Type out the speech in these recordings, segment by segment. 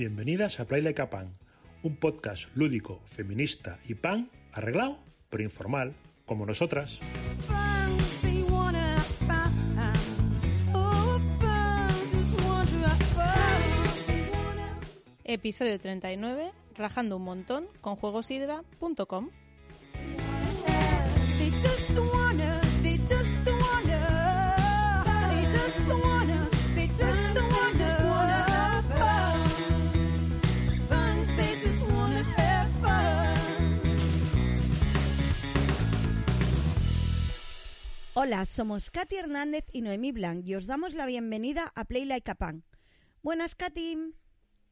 Bienvenidas a Play Like a Pan, un podcast lúdico, feminista y pan arreglado, pero informal, como nosotras. Episodio 39, rajando un montón con juegosidra.com. Hola, somos Katy Hernández y Noemí Blanc y os damos la bienvenida a Play Like a Pan. Buenas, Katy.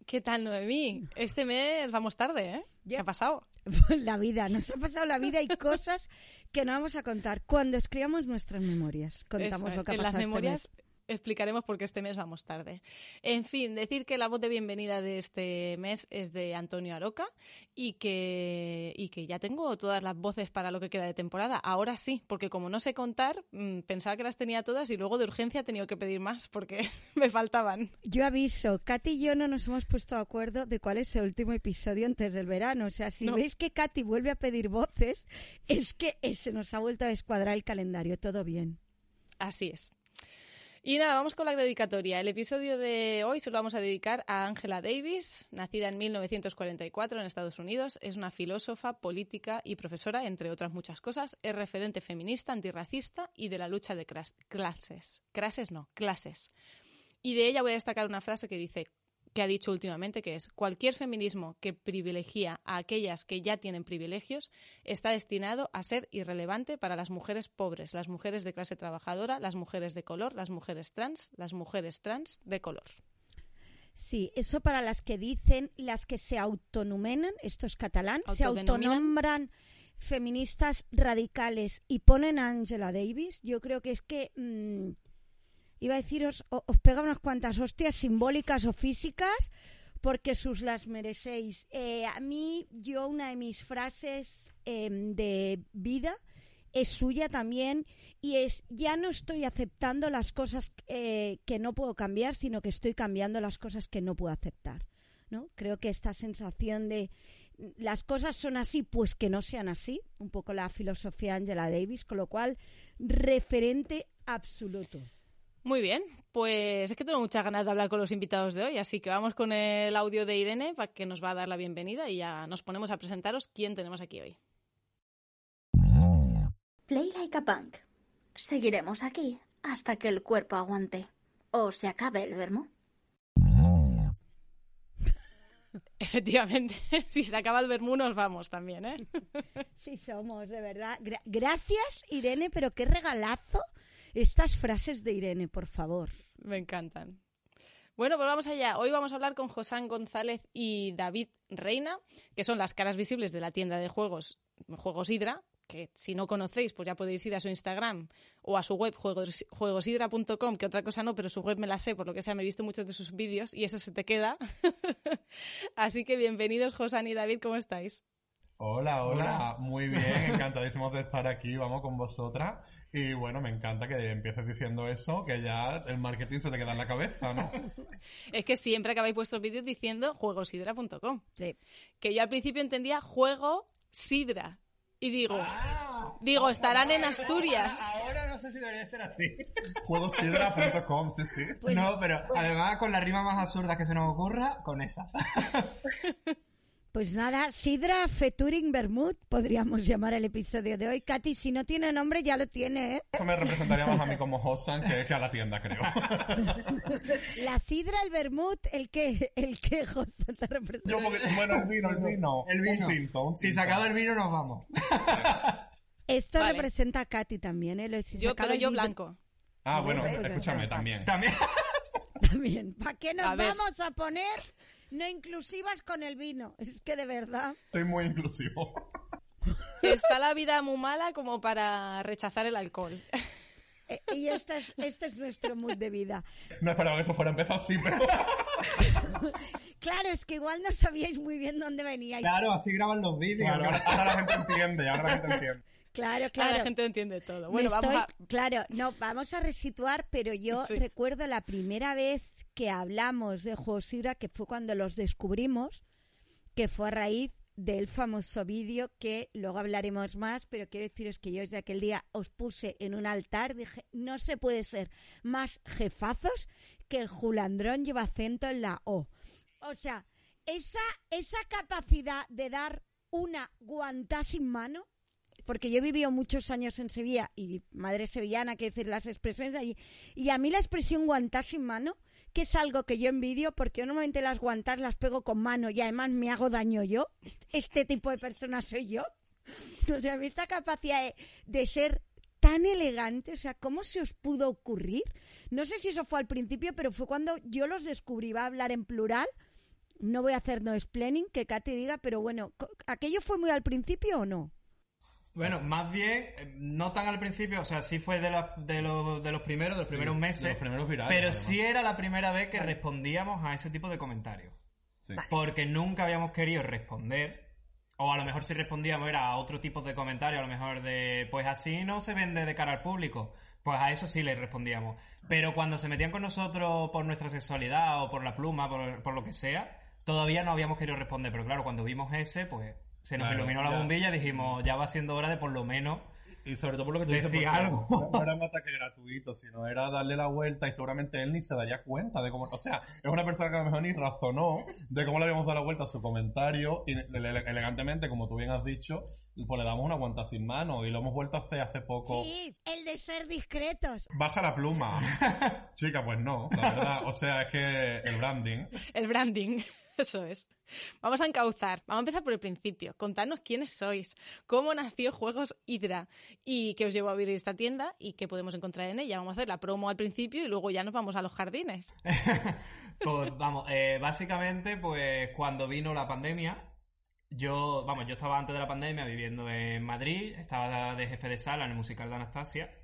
¿Qué tal, Noemí? Este mes vamos tarde, ¿eh? ¿Qué ha pasado? La vida, nos ha pasado la vida y cosas que no vamos a contar. Cuando escribamos nuestras memorias, contamos Eso lo que ha. En las pasado este memorias. Explicaremos por qué este mes vamos tarde. En fin, decir que la voz de bienvenida de este mes es de Antonio Aroca y que, y que ya tengo todas las voces para lo que queda de temporada. Ahora sí, porque como no sé contar, mm, pensaba que las tenía todas y luego de urgencia he tenido que pedir más porque me faltaban. Yo aviso, Katy y yo no nos hemos puesto de acuerdo de cuál es el último episodio antes del verano. O sea, si No. veis que Katy vuelve a pedir voces, es que se nos ha vuelto a descuadrar el calendario. Todo bien. Así es. Y nada, vamos con la dedicatoria. El episodio de hoy se lo vamos a dedicar a Angela Davis, nacida en 1944 en Estados Unidos. Es una filósofa, política y profesora, entre otras muchas cosas. Es referente feminista, antirracista y de la lucha de clases. Clases no, clases. Y de ella voy a destacar una frase que dice que ha dicho últimamente, que es cualquier feminismo que privilegia a aquellas que ya tienen privilegios está destinado a ser irrelevante para las mujeres pobres, las mujeres de clase trabajadora, las mujeres de color, las mujeres trans, las mujeres trans de color. Sí, eso para las que dicen, las que se autonumenan, esto es catalán, se autonombran feministas radicales y ponen a Angela Davis, yo creo que es que, mm, iba a deciros, os pega unas cuantas hostias simbólicas o físicas, porque sus las merecéis. Eh, a mí, yo una de mis frases em, de vida es suya también y es ya no estoy aceptando las cosas eh, que no puedo cambiar, sino que estoy cambiando las cosas que no puedo aceptar. ¿no? Creo que esta sensación de las cosas son así, pues que no sean así, un poco la filosofía Angela Davis, con lo cual referente absoluto. Muy bien, pues es que tengo muchas ganas de hablar con los invitados de hoy, así que vamos con el audio de Irene para que nos va a dar la bienvenida y ya nos ponemos a presentaros quién tenemos aquí hoy. Play like a punk. Seguiremos aquí hasta que el cuerpo aguante. O se acabe el vermú. Efectivamente, si se acaba el vermú nos vamos también, ¿eh? Sí somos, de verdad. Gra- gracias, Irene, pero qué regalazo estas frases de Irene, por favor. Me encantan. Bueno, pues vamos allá. Hoy vamos a hablar con Josán González y David Reina, que son las caras visibles de la tienda de juegos Juegos Hidra, que si no conocéis, pues ya podéis ir a su Instagram o a su web juegos, que otra cosa no, pero su web me la sé, por lo que sea, me he visto muchos de sus vídeos y eso se te queda. Así que bienvenidos, Josán y David, ¿cómo estáis? Hola, hola, muy bien, encantadísimos de estar aquí, vamos con vosotras. Y bueno, me encanta que empieces diciendo eso, que ya el marketing se te queda en la cabeza, ¿no? Es que siempre acabáis vuestros vídeos diciendo juegosidra.com. Sí. Que yo al principio entendía juego sidra. Y digo, Ah, digo, estarán en Asturias. Ahora no sé si debería ser así. Juegosidra.com, sí, sí. Pues- no, pero además con la rima más absurda que se nos ocurra, con esa. Pues nada, Sidra Featuring Bermud, podríamos llamar el episodio de hoy. Katy, si no tiene nombre, ya lo tiene, ¿eh? Eso me representaría más a mí como Hosan que, que a la tienda, creo. La Sidra, el Bermud, el que, el que José te representa. Yo, porque- bueno, el vino, el vino. El vino. Un tinto, un Si se acaba el vino, nos vamos. Esto Vale. representa a Katy también, ¿eh? Si Yo, pero yo vino- blanco. Ah, bueno, Pues escúchame también. También. También. ¿Para qué nos A vamos a poner no inclusivas con el vino? Es que de verdad. Estoy muy inclusivo. Está la vida muy mala como para rechazar el alcohol. Eh, y este es, este es nuestro mood de vida. No esperaba que esto fuera a empezar así, pero... Claro, es que igual no sabíais muy bien dónde veníais. Claro, así graban los vídeos. Claro, ahora, ahora la gente entiende, ahora la gente entiende. Claro, Ahora claro. la gente entiende todo. Me Bueno, vamos estoy- a... Claro, no, vamos a resituar, pero yo Sí. recuerdo la primera vez que hablamos de Juegos Sidra, que fue cuando los descubrimos, que fue a raíz del famoso vídeo que luego hablaremos más, pero quiero deciros que yo desde aquel día os puse en un altar, dije, no se puede ser más jefazos que el julandrón lleva acento en la O. O sea, esa, esa capacidad de dar una guantá sin mano, porque yo he vivido muchos años en Sevilla y madre sevillana, que decir las expresiones allí, y a mí la expresión guantá sin mano, que es algo que yo envidio, porque yo normalmente las guantas las pego con mano y además me hago daño yo, este tipo de persona soy yo. O sea, esta capacidad de, de ser tan elegante, o sea, ¿cómo se os pudo ocurrir? No sé si eso fue al principio, pero fue cuando yo los descubrí, va a hablar en plural, no voy a hacer no explaining, que Katy diga, pero bueno, ¿aquello fue muy al principio o no? Bueno, más bien, eh, no tan al principio, o sea, sí fue de, la- de, los, de los primeros, de los Sí, primeros de meses. los primeros virales, pero además. sí era la primera vez que respondíamos a ese tipo de comentarios. Sí. Porque nunca habíamos querido responder. O a lo mejor si respondíamos era a otro tipo de comentarios, a lo mejor de, pues así no se vende de cara al público. Pues a eso sí le respondíamos. Pero cuando se metían con nosotros por nuestra sexualidad o por la pluma, por, por lo que sea, todavía no habíamos querido responder. Pero claro, cuando vimos ese, pues se nos Claro, iluminó la ya. bombilla y dijimos, ya va siendo hora de por lo menos Y sobre todo por lo que tú Decía algo. no- era un ataque gratuito, sino era darle la vuelta y seguramente él ni se daría cuenta de cómo... O sea, es una persona que a lo mejor ni razonó de cómo le habíamos dado la vuelta a su comentario y ele- ele- elegantemente, como tú bien has dicho, pues le damos una guanta sin mano y lo hemos vuelto a hacer hace poco. Sí, el de ser discretos. Baja la pluma. Chica, pues no, la verdad. O sea, es que el branding... El branding, eso es. Vamos a encauzar. Vamos a empezar por el principio. Contadnos quiénes sois, cómo nació Juegos Hydra y qué os llevó a abrir esta tienda y qué podemos encontrar en ella. Vamos a hacer la promo al principio y luego ya nos vamos a los jardines. Pues vamos, eh, básicamente, pues cuando vino la pandemia, yo, vamos, yo estaba antes de la pandemia viviendo en Madrid, estaba de jefe de sala en el musical de Anastasia,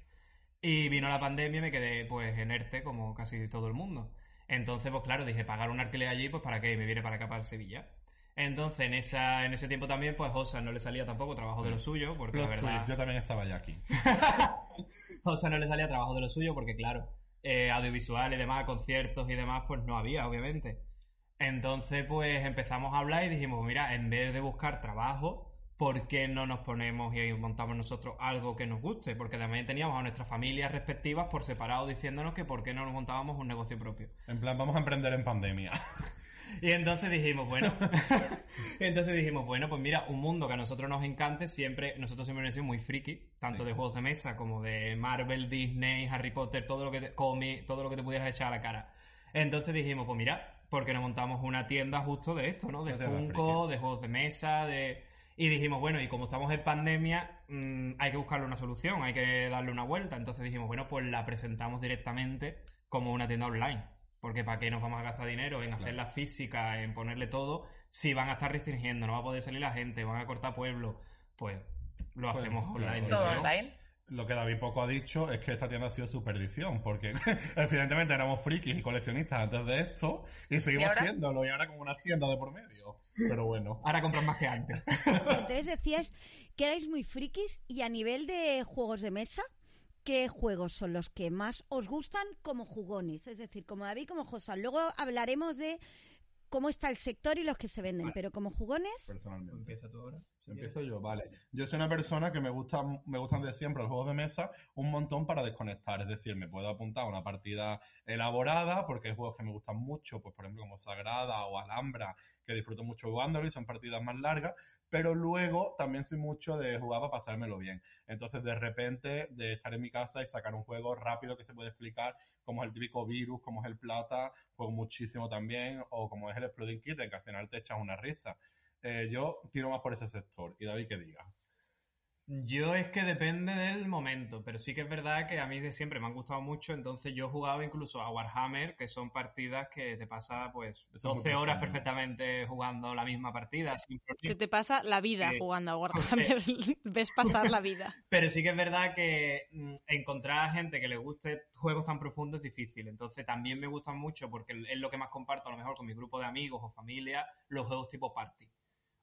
y vino la pandemia y me quedé pues en ERTE como casi todo el mundo. Entonces, pues claro, dije, pagar un alquiler allí, pues para qué, me viene para acá, para Sevilla. Entonces, en esa, en ese tiempo también, pues Osa no le salía tampoco trabajo de lo suyo, porque la verdad... yo también estaba ya aquí. O sea, no le salía trabajo de lo suyo porque, claro, eh, audiovisual y demás, conciertos y demás, pues no había, obviamente. Entonces, pues empezamos a hablar y dijimos, mira, en vez de buscar trabajo, ¿por qué no nos ponemos y montamos nosotros algo que nos guste? Porque también teníamos a nuestras familias respectivas por separado diciéndonos que por qué no nos montábamos un negocio propio. En plan, vamos a emprender en pandemia. Y entonces dijimos, bueno, entonces dijimos, bueno, pues mira, un mundo que a nosotros nos encante, siempre, nosotros siempre hemos sido muy friki, tanto Sí. de juegos de mesa como de Marvel, Disney, Harry Potter, todo lo que te, cómic, todo lo que te pudieras echar a la cara. Entonces dijimos, pues mira, porque nos montamos una tienda justo de esto, ¿no? De tienda Funko, de juegos de mesa, de... Y dijimos, bueno, y como estamos en pandemia, mm, hay que buscarle una solución, hay que darle una vuelta. Entonces dijimos, bueno, pues la presentamos directamente como una tienda online. Porque ¿para qué nos vamos a gastar dinero en hacer la física, en ponerle todo, si van a estar restringiendo, no va a poder salir la gente, van a cortar pueblos? Pues lo Pues, hacemos claro, online. Todo online. Lo que David poco ha dicho es que esta tienda ha sido su perdición, porque evidentemente éramos frikis y coleccionistas antes de esto, y seguimos ¿Y ahora? siéndolo, y ahora como una tienda de por medio. Pero bueno. Ahora compran más que antes. Entonces decías que erais muy frikis y a nivel de juegos de mesa, ¿qué juegos son los que más os gustan como jugones? Es decir, como David, como Josan. Luego hablaremos de cómo está el sector y los que se venden, pero como jugones, Personalmente. Empieza tú ahora. Empiezo yo, vale. Yo soy una persona que me gusta, me gustan de siempre los juegos de mesa un montón para desconectar. Es decir, me puedo apuntar a una partida elaborada, porque hay juegos que me gustan mucho, pues por ejemplo como Sagrada o Alhambra, que disfruto mucho jugándolo y son partidas más largas, pero luego también soy mucho de jugar para pasármelo bien. Entonces, de repente, de estar en mi casa y sacar un juego rápido que se puede explicar, como es el típico virus, como es el plata, juego muchísimo también, o como es el Exploding Kitten, que al final te echas una risa. Eh, yo tiro más por ese sector. Y David, que diga. Yo es que depende del momento, pero sí que es verdad que a mí de siempre me han gustado mucho, entonces yo he jugado incluso a Warhammer, que son partidas que te pasa pues Eso es muy 12 horas perfectamente jugando la misma partida. sin Se te pasa la vida Sí. jugando a Warhammer. Ves pasar la vida. Pero sí que es verdad que mm, encontrar a gente que le guste juegos tan profundos es difícil. Entonces también me gustan mucho porque es lo que más comparto a lo mejor con mi grupo de amigos o familia, los juegos tipo party.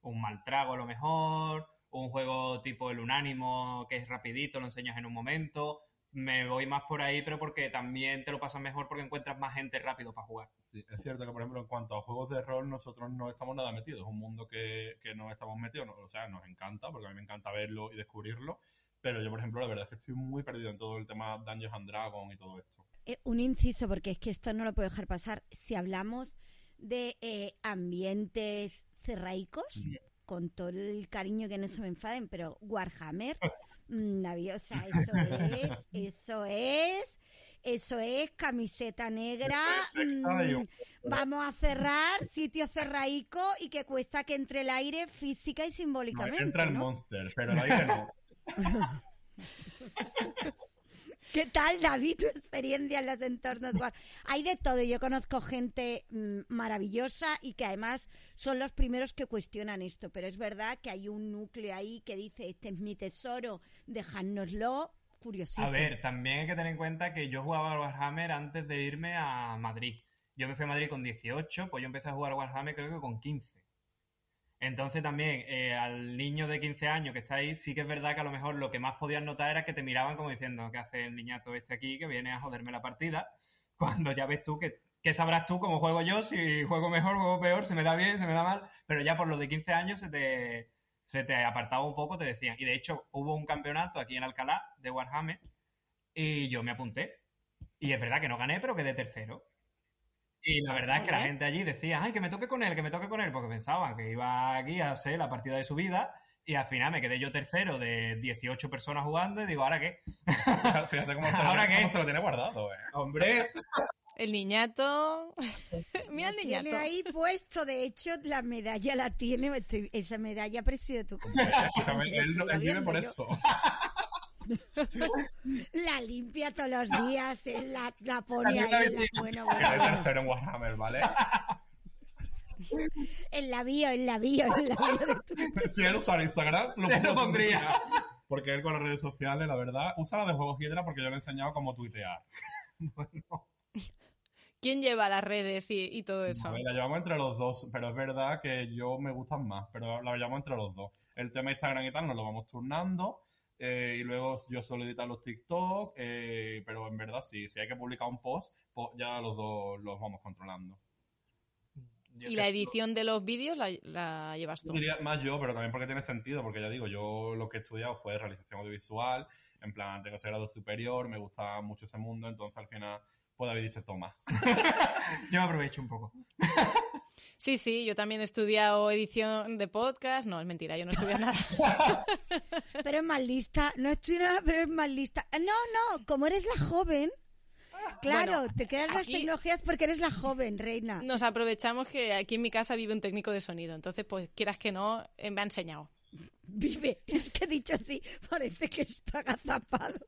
Un mal trago a lo mejor, un juego tipo el unánimo que es rapidito, lo enseñas en un momento. me voy más por ahí, pero porque también te lo pasas mejor porque encuentras más gente rápido para jugar. Sí, es cierto que, por ejemplo, en cuanto a juegos de rol, nosotros no estamos nada metidos. Es un mundo que, que no estamos metidos. no- o sea, nos encanta, porque a mí me encanta verlo y descubrirlo. Pero yo, por ejemplo, la verdad es que estoy muy perdido en todo el tema Dungeons and Dragons y todo esto. Eh, un inciso, porque es que esto no lo puedo dejar pasar. Si hablamos de eh, ambientes cerraicos, Sí. Con todo el cariño que no se me enfaden, pero Warhammer, mm, Navi, o sea, eso es, eso es, eso es camiseta negra. Mm, vamos a cerrar sitio cerraico y que cuesta que entre el aire física y No, simbólicamente. entra el ¿no? monster, pero el aire no. ¿Qué tal, David, tu experiencia en los entornos War? Hay de todo. Yo conozco gente mm, maravillosa y que además son los primeros que cuestionan esto. Pero es verdad que hay un núcleo ahí que dice, este es mi tesoro, dejádnoslo. Curiosito. A ver, también hay que tener en cuenta que yo jugaba al Warhammer antes de irme a Madrid. Yo me fui a Madrid con 18, pues yo empecé a jugar al Warhammer creo que con 15. Entonces también eh, al niño de 15 años que está ahí, sí que es verdad que a lo mejor lo que más podías notar era que te miraban como diciendo, ¿qué hace el niñato este aquí que viene a joderme la partida? Cuando ya ves tú que, que sabrás tú cómo juego yo, si juego mejor, juego peor, se me da bien, se me da mal, pero ya por los de 15 años se te, se te apartaba un poco, te decían. Y de hecho hubo un campeonato aquí en Alcalá de Warhammer y yo me apunté. Y es verdad que no gané, pero quedé tercero. Y la verdad es que la gente allí decía, ay, que me toque con él, que me toque con él, porque pensaban que iba aquí a ser la partida de su vida. Y al final me quedé yo tercero de 18 personas jugando y digo, ¿ahora qué? Fíjate, cómo, se lo, ¿Ahora tiene- qué? cómo se lo tiene guardado, eh. Hombre, El niñato. Mira el niñato. tiene ahí puesto, de hecho, la medalla la tiene. estoy- esa medalla preside tu compañero. Él, él vive por yo. eso. La limpia todos los días, él la, la pone ahí. en la- bueno, Que bueno, bueno. tercero en Warhammer, ¿vale? En la bio, en la bio, en la bio de si él usara Instagram, lo, pondría. Porque él con las redes sociales, la verdad, usa la de Juegos Hydra porque yo le he enseñado cómo tuitear. ¿Quién lleva las redes y, y todo eso? A ver, la llevamos entre los dos, pero es verdad que yo me gustan más, pero la llevamos entre los dos. El tema Instagram y tal nos lo vamos turnando. Eh, y luego yo suelo editar los TikTok, eh, pero en verdad sí, si hay que publicar un post, pues ya los dos los vamos controlando. Yo ¿Y la edición de los vídeos la, la llevas tú? Diría más yo, pero también porque tiene sentido, porque ya digo, yo lo que he estudiado fue realización audiovisual, en plan, tengo ese grado superior, me gusta mucho ese mundo, entonces al final, pues David dice, toma. Yo me aprovecho un poco. Sí, sí, yo también he estudiado edición de podcast. No, es mentira, yo no he estudiado nada. Pero es más lista. No estoy nada, pero es más lista. No, no, como eres la joven. Claro, Bueno, te quedas las tecnologías porque eres la joven, reina. Nos aprovechamos que aquí en mi casa vive un técnico de sonido. Entonces, pues quieras que no, eh, me ha enseñado. Vive. Es que dicho así, parece que está agazapado.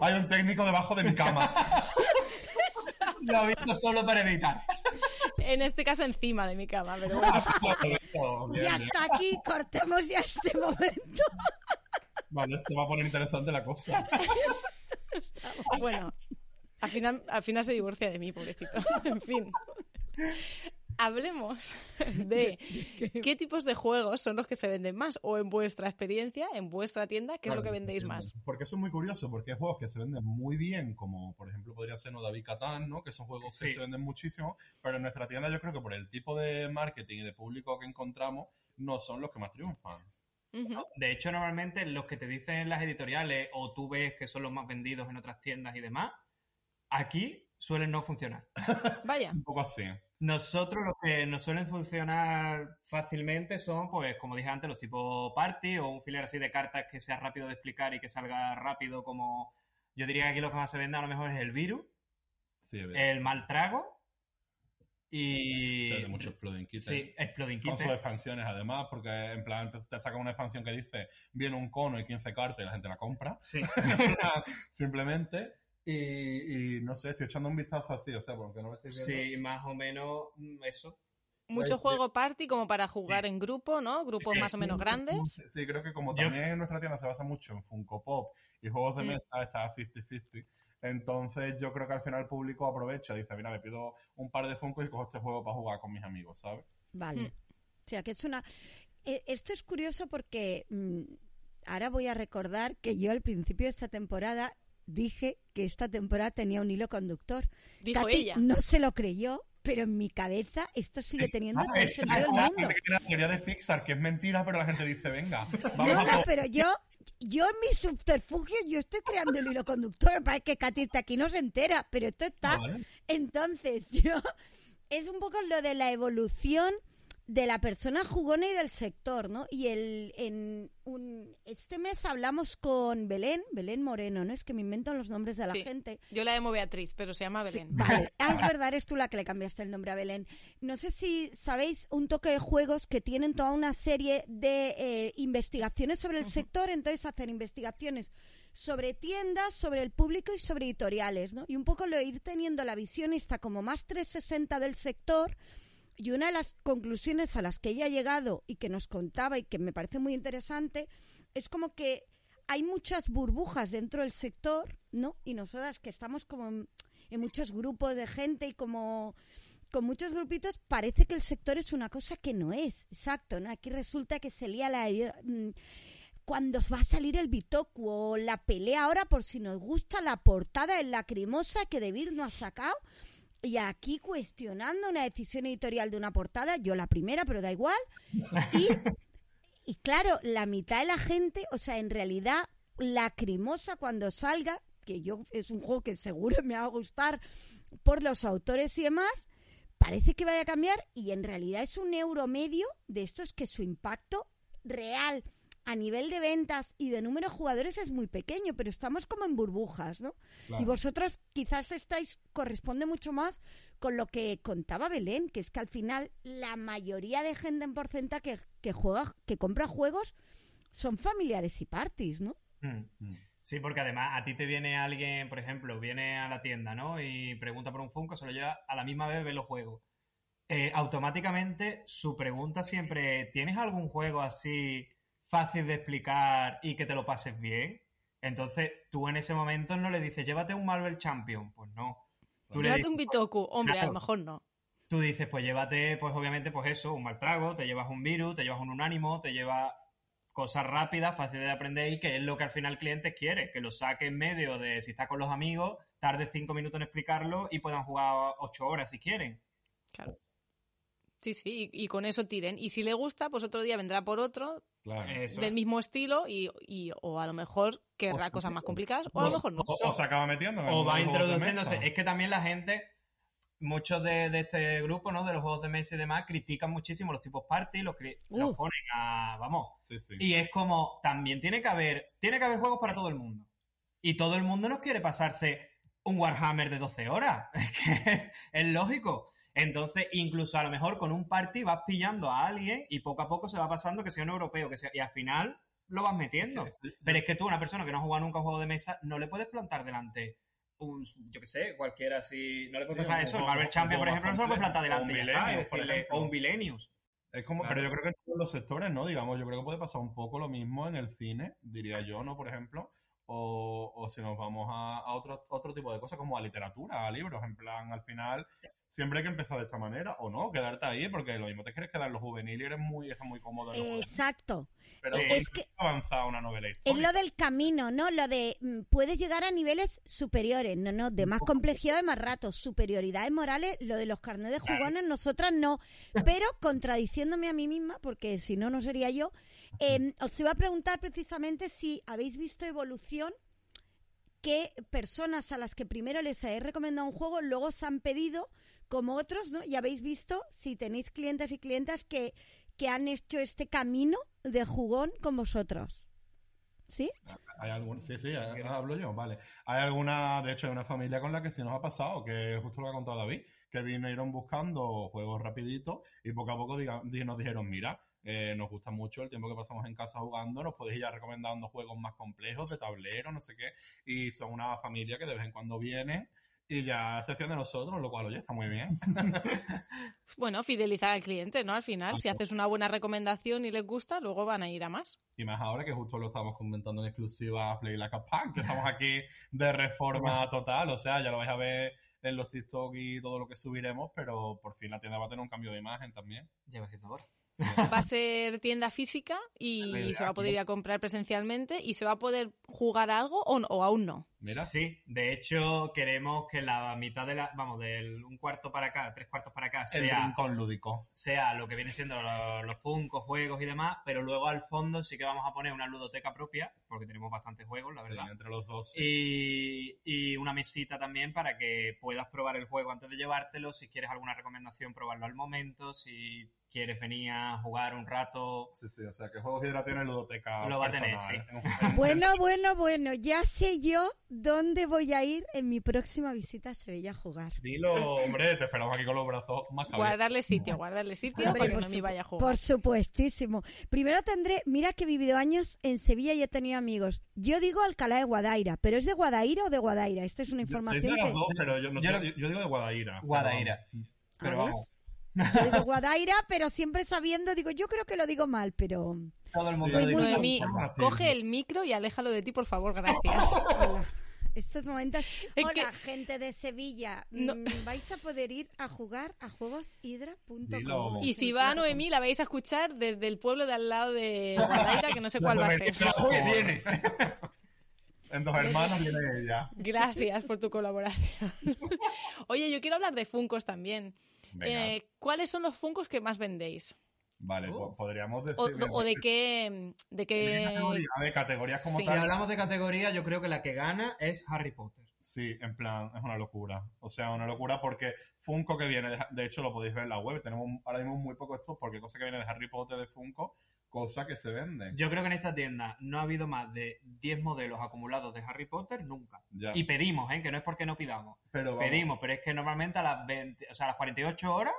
Hay un técnico debajo de mi cama. Lo he visto solo para editar. En este caso, encima de mi cama, pero bueno. Y bien. hasta aquí cortemos ya este momento. Vale, se va a poner interesante la cosa. Bueno, al final, al final se divorcia de mí, pobrecito. En fin. Hablemos de qué tipos de juegos son los que se venden más o en vuestra experiencia, en vuestra tienda, qué es lo que vendéis más. Porque eso es muy curioso, porque hay juegos que se venden muy bien, como por ejemplo podría ser No David Catán, ¿no? Que son juegos que se venden muchísimo, pero en nuestra tienda yo creo que por el tipo de marketing y de público que encontramos, no son los que más triunfan. De hecho, normalmente los que te dicen las editoriales o tú ves que son los más vendidos en otras tiendas y demás, aquí suelen no funcionar. Vaya. Un poco así. Nosotros los que nos suelen funcionar fácilmente son, pues, como dije antes, los tipos party o un filler así de cartas que sea rápido de explicar y que salga rápido como... Yo diría que aquí lo que más se vende a lo mejor es el virus, Sí, el mal trago y... Exploding. Sí, Exploding Con sus expansiones, además, porque en plan te, te sacan una expansión que dice viene un cono y 15 cartas y la gente la compra. Sí. Simplemente. Y, y no sé, estoy echando un vistazo así, o sea, porque no lo estoy viendo. Sí, más o menos mm, eso. Mucho Pues, juego party como para jugar en grupo, ¿no? Grupos Sí. más o menos grandes. Sí, creo que como Yo- también en nuestra tienda se basa mucho en Funko Pop y juegos de Mm. mesa, está 50-50. Entonces yo creo que al final el público aprovecha, dice, mira, me pido un par de Funko y cojo este juego para jugar con mis amigos, ¿sabes? Vale. Mm. O sea, que es una... eh, esto es curioso porque mm, ahora voy a recordar que yo al principio de esta temporada dije que esta temporada tenía un hilo conductor. Dijo Katy ella. no se lo creyó, pero en mi cabeza esto sigue teniendo Ah, todo el es sentido del la mundo. teoría de Pixar, que es mentira, pero la gente dice, venga, vamos No, no, pero yo, yo en mi subterfugio, yo estoy creando el hilo conductor. Parece que Katy está aquí no se entera, pero esto está. Vale. Entonces, yo. Es un poco lo de la evolución de la persona jugona y del sector, ¿no? Y el, en un, este mes hablamos con Belén, Belén Moreno, ¿no? Es que me invento los nombres de la Sí. gente. Yo la llamo Beatriz, pero se llama Belén. Vale, ah, es verdad, eres tú la que le cambiaste el nombre a Belén. No sé si sabéis un toque de juegos que tienen toda una serie de eh, investigaciones sobre el sector, entonces hacen investigaciones sobre tiendas, sobre el público y sobre editoriales, ¿no? Y un poco lo ir teniendo la visión esta como más 360 del sector. Y una de las conclusiones a las que ella ha llegado y que nos contaba y que me parece muy interesante es como que hay muchas burbujas dentro del sector, ¿no? Y nosotras que estamos como en, muchos grupos de gente y como con muchos grupitos, parece que el sector es una cosa que no es. Exacto, ¿no? Aquí resulta que se lía la... mm, Cuando va a salir el Bitoku o la pelea ahora por si nos gusta la portada en lacrimosa que De Beer no ha sacado. Y aquí cuestionando una decisión editorial de una portada, yo la primera, pero da igual. Y, claro, la mitad de la gente, o sea, en realidad, lacrimosa cuando salga, que yo es un juego que seguro me va a gustar por los autores y demás, parece que vaya a cambiar y en realidad es un euro medio de estos que su impacto real a nivel de ventas y de número de jugadores es muy pequeño, pero estamos como en burbujas, ¿no? Claro. Y vosotros quizás estáis, corresponde mucho más con lo que contaba Belén, que es que al final la mayoría de gente en porcentaje que, que juega, que compra juegos, son familiares y parties, ¿no? Mm. Mm. Sí, porque además a ti te viene alguien, por ejemplo, viene a la tienda, ¿no? Y pregunta por un Funko, se lo lleva a la misma vez, ve los juegos. Eh, automáticamente su pregunta siempre, ¿tienes algún juego así fácil de explicar y que te lo pases bien? Entonces tú en ese momento no le dices, llévate un Marvel Champion. Pues no. Tú Llévate dices, un Bitoku. Hombre, a Claro. lo mejor no. tú dices, pues llévate, pues obviamente, pues eso, un mal trago, te llevas un virus, te llevas un unánimo, te llevas cosas rápidas, fáciles de aprender y que es lo que al final el cliente quiere, que lo saque en medio de si está con los amigos, tarde cinco minutos en explicarlo y puedan jugar ocho horas si quieren. Claro. Sí, sí, y, y con eso tiren. Y si le gusta, pues otro día vendrá por otro Claro. Eso del es. mismo estilo y, y- o a lo mejor querrá O- cosas más complicadas o a lo mejor no. O, o se acaba metiendo. O va introduciéndose. Es que también la gente, muchos de, de este grupo, ¿no? De los juegos de mesa y demás, critican muchísimo los tipos party, los, cri- los Uh. ponen a. Vamos. Sí, sí. Y es como, también tiene que haber, tiene que haber juegos para todo el mundo. Y todo el mundo no quiere pasarse un Warhammer de 12 horas. Es lógico. Entonces, incluso a lo mejor con un party vas pillando a alguien y poco a poco se va pasando que sea un europeo, que sea, y al final lo vas metiendo. Pero es que tú, una persona que no ha jugado nunca a un juego de mesa, no le puedes plantar delante un, yo qué sé, cualquiera así. No le puedes Sí, pasar eso. El Marvel Champion, por ejemplo, no se lo puedes plantar delante. O un Millennium, por decirle- ejemplo. o un Millennium. Es como, Claro. pero yo creo que en todos los sectores, ¿no? Digamos, yo creo que puede pasar un poco lo mismo en el cine, diría yo, ¿no? Por ejemplo, o, o si nos vamos a, a otro, otro tipo de cosas, como a literatura, a libros, en plan, al final, siempre hay que empezar de esta manera, o no, quedarte ahí, porque lo mismo te quieres quedar en lo juvenil y eres muy, estás muy cómodo en Exacto. pero Sí. Es que avanza una novela es lo del camino, ¿no? Lo de mm, puedes llegar a niveles superiores, no, no, de más complejidad, de más rato, superioridades morales, lo de los carnets de jugones, nosotras no. Pero contradiciéndome a mí misma, porque si no, no sería yo, eh, os iba a preguntar precisamente si habéis visto evolución que personas a las que primero les habéis recomendado un juego, luego os han pedido, como otros, ¿no? Y habéis visto si tenéis clientes y clientas que, que han hecho este camino de jugón con vosotros. ¿Sí? Hay algún, sí, sí, hablo yo, vale. Hay alguna, de hecho, hay una familia con la que sí nos ha pasado, que justo lo ha contado David, que vinieron buscando juegos rapiditos y poco a poco diga- di- nos dijeron, mira, eh, nos gusta mucho el tiempo que pasamos en casa jugando, nos podéis ir ya recomendando juegos más complejos, de tablero, no sé qué, y son una familia que de vez en cuando viene y ya se fían de nosotros, lo cual, oye, está muy bien. Bueno, fidelizar al cliente, ¿no? Al final, si haces una buena recomendación y les gusta, luego van a ir a más. Y más ahora que justo lo estamos comentando en exclusiva a Play Like a Punk, que estamos aquí de reforma total, o sea, ya lo vais a ver en los TikTok y todo lo que subiremos, pero por fin la tienda va a tener un cambio de imagen también. Lleva siendo hora. Va a ser tienda física y Mira, se va a poder ir a comprar presencialmente y se va a poder jugar a algo o, no- o aún no. Mira. Sí, de hecho queremos que la mitad de la, vamos, del un cuarto para acá, tres cuartos para acá, El sea, rincón lúdico. sea lo que viene siendo los, los Funkos, juegos y demás, pero luego al fondo sí que vamos a poner una ludoteca propia, porque tenemos bastantes juegos, la Sí, verdad. entre los dos. sí. Y, y una mesita también para que puedas probar el juego antes de llevártelo, si quieres alguna recomendación, probarlo al momento, si quieres venir a jugar un rato. Sí, sí, o sea que Juegos Hidra tiene ludoteca. Lo va a tener, sí. Bueno, bueno, bueno, ya sé yo dónde voy a ir en mi próxima visita a Sevilla a jugar. Dilo, hombre, te esperamos aquí con los brazos más. Guardarle sitio, guardarle sitio Hombre, para que no me vaya a jugar. Por supuestísimo. Primero tendré, mira que he vivido años en Sevilla y he tenido amigos. Yo digo Alcalá de Guadaira, pero ¿es de Guadaira o de Guadaira? Esta es una Yo- información de las que... dos, pero yo, no Yo yo- yo digo de Guadaira. Guadaira. Pero ¿Ah, ves? vamos, Yo digo Guadaira, pero siempre sabiendo, digo, yo creo que lo digo mal, pero... todo el mundo Pues lo a coge el micro y aléjalo de ti, por favor, gracias. Hola. Estos momentos... Es Hola, que- gente de Sevilla. No. Mm, Vais a poder ir a jugar a juegoshidra.com. Y si va Noemí, la vais a escuchar desde el pueblo de al lado de Guadaira, que no sé cuál va a ser. Viene. En dos hermanos viene ella. Gracias por tu colaboración. Oye, yo quiero hablar de Funcos también. Eh, ¿Cuáles son los Funcos que más vendéis? vale, po- podríamos decir. O, o de qué... De qué... Categoría, ver, categorías como Sí. Si tal. hablamos de categoría, yo creo que la que gana es Harry Potter. Sí, en plan, es una locura. O sea, una locura porque Funko que viene, de, de hecho lo podéis ver en la web, tenemos ahora mismo muy poco esto porque cosa que viene de Harry Potter de Funko, cosa que se vende. Yo creo que en esta tienda no ha habido más de 10 modelos acumulados de Harry Potter nunca. Ya. Y pedimos, ¿eh? Que no es porque no pidamos. pero Pedimos, pero es que normalmente a las 20, o sea, a las 48 horas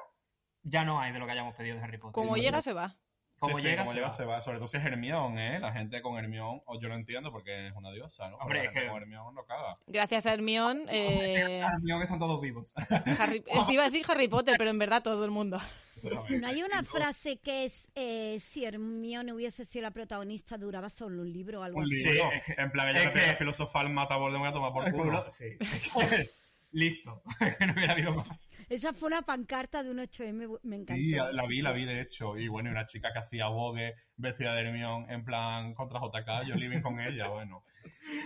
ya no hay de lo que hayamos pedido de Harry Potter. Como Sí, llega, se va. Como Sí, sí, llega, como se llega va. se va. Sobre todo si es Hermione, ¿eh? La gente con Hermione, o yo lo entiendo porque es una diosa, ¿no? Hombre, Pero la es que- con Hermione no caga. Gracias a Hermione, eh, Hermione están todos vivos. Harry, sí iba a decir Harry Potter, pero en verdad todo el mundo. ¿No hay una frase que es eh, si Hermione hubiese sido la protagonista duraba solo un libro o algo Un así? libro. Sí, es que- en plan, ella es que- a filosofal mata a Voldemort a tomar por culo. Sí. Listo. no hubiera habido más. Esa fue una pancarta de un 8M, me encantó. Sí, la vi, la vi de hecho. Y bueno, y una chica que hacía vogue vestida de Hermione en plan contra JK, yo living con ella, bueno.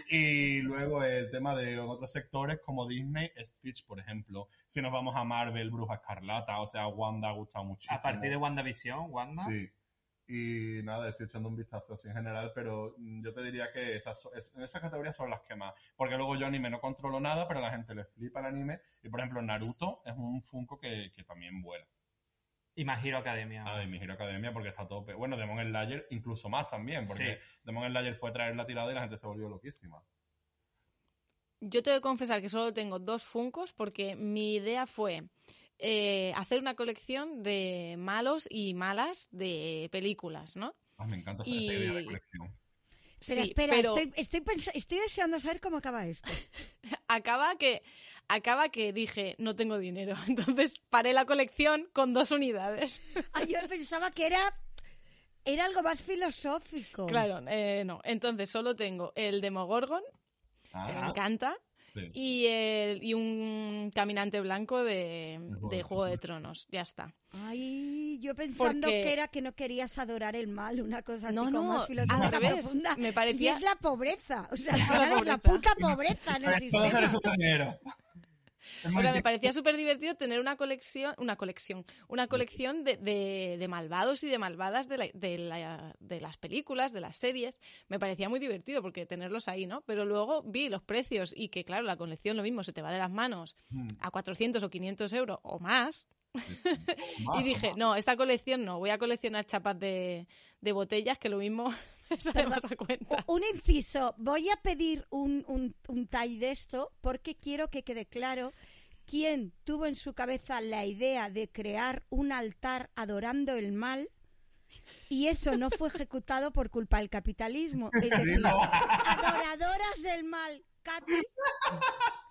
Y luego el tema de otros sectores como Disney, Stitch, por ejemplo. Si nos vamos a Marvel, Bruja Escarlata, o sea, Wanda ha gustado muchísimo. A partir de WandaVision, Wanda. Sí. Y nada, estoy echando un vistazo así en general, pero yo te diría que esas, en esas categorías son las que más. Porque luego yo anime no controlo nada, pero a la gente le flipa el anime. Y por ejemplo, Naruto es un Funko que, que también vuela. Y My Hero Academia. Ah, y mi Hero Academia porque está a tope. Bueno, Demon Slayer incluso más también, porque Sí. Demon Slayer fue traer la tirada y la gente se volvió loquísima. Yo tengo que confesar que solo tengo dos Funcos porque mi idea fue eh, hacer una colección de malos y malas de películas, ¿no? Ah, me encanta esa, Y- esa idea de colección. Espera, sí, espera, pero estoy, estoy, pens- estoy deseando saber cómo acaba esto. acaba que acaba que dije no tengo dinero, entonces paré la colección con dos unidades. Ah, yo pensaba que era, era algo más filosófico. Claro, eh, no. Entonces solo tengo el Demogorgon, que me Ah, encanta, sí. y, el, y un caminante blanco de, Juego de Juego de Tronos. Ya está. Ay, yo pensando Porque- que era que no querías adorar el mal, una cosa así No, como no, más al filosófica revés. profunda. Me Y parecía es la pobreza, o sea, La pobreza. puta pobreza en el O sea, me parecía súper divertido tener una colección, una colección, una colección de, de- de malvados y de malvadas de, la- de la- de las películas, de las series. Me parecía muy divertido porque tenerlos ahí, ¿no? Pero luego vi los precios y que, claro, la colección lo mismo, se te va de las manos Mm. a 400 o 500 euros o más. Y dije, no, esta colección no, voy a coleccionar chapas de, de botellas que lo mismo cuenta. Un inciso, voy a pedir un, un, un de esto porque quiero que quede claro quién tuvo en su cabeza la idea de crear un altar adorando el mal y eso no fue ejecutado por culpa del capitalismo. Es decir, adoradoras del mal, Katy,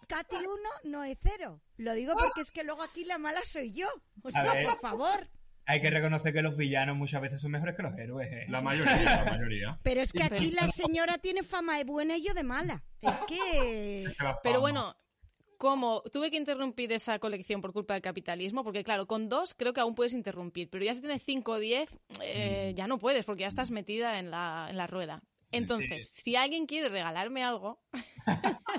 Katy 1 no es cero. Lo digo porque es que luego aquí la mala soy yo. O sea, por favor. Hay que reconocer que los villanos muchas veces son mejores que los héroes. ¿eh? La mayoría, la mayoría. Pero es que aquí la señora tiene fama de buena y yo de mala. Es que... Pero bueno, como tuve que interrumpir esa colección por culpa del capitalismo, porque claro, con dos creo que aún puedes interrumpir, pero ya si tienes cinco o diez, eh, ya no puedes, porque ya estás metida en la, en la rueda. Entonces, si alguien quiere regalarme algo,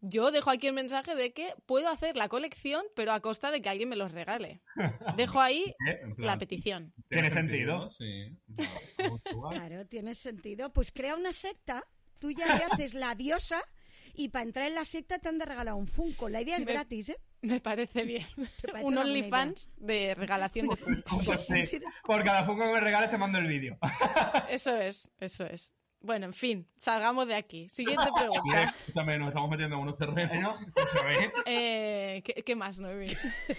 yo dejo aquí el mensaje de que puedo hacer la colección, pero a costa de que alguien me los regale. Dejo ahí plan, la petición. Tiene sentido. Sí. Claro, tiene sentido. Pues crea una secta, tú ya te haces la diosa y para entrar en la secta te han de regalar un Funko. La idea es Me- gratis, ¿eh? Me parece bien. ¿Te parece Un OnlyFans de regalación de Funko. Sí, por cada Funko que me regales te mando el vídeo. Eso es, eso es. Bueno, en fin, salgamos de aquí. Siguiente pregunta. También nos estamos metiendo en unos terrenos. Eh, ¿qué, qué más, Noemi?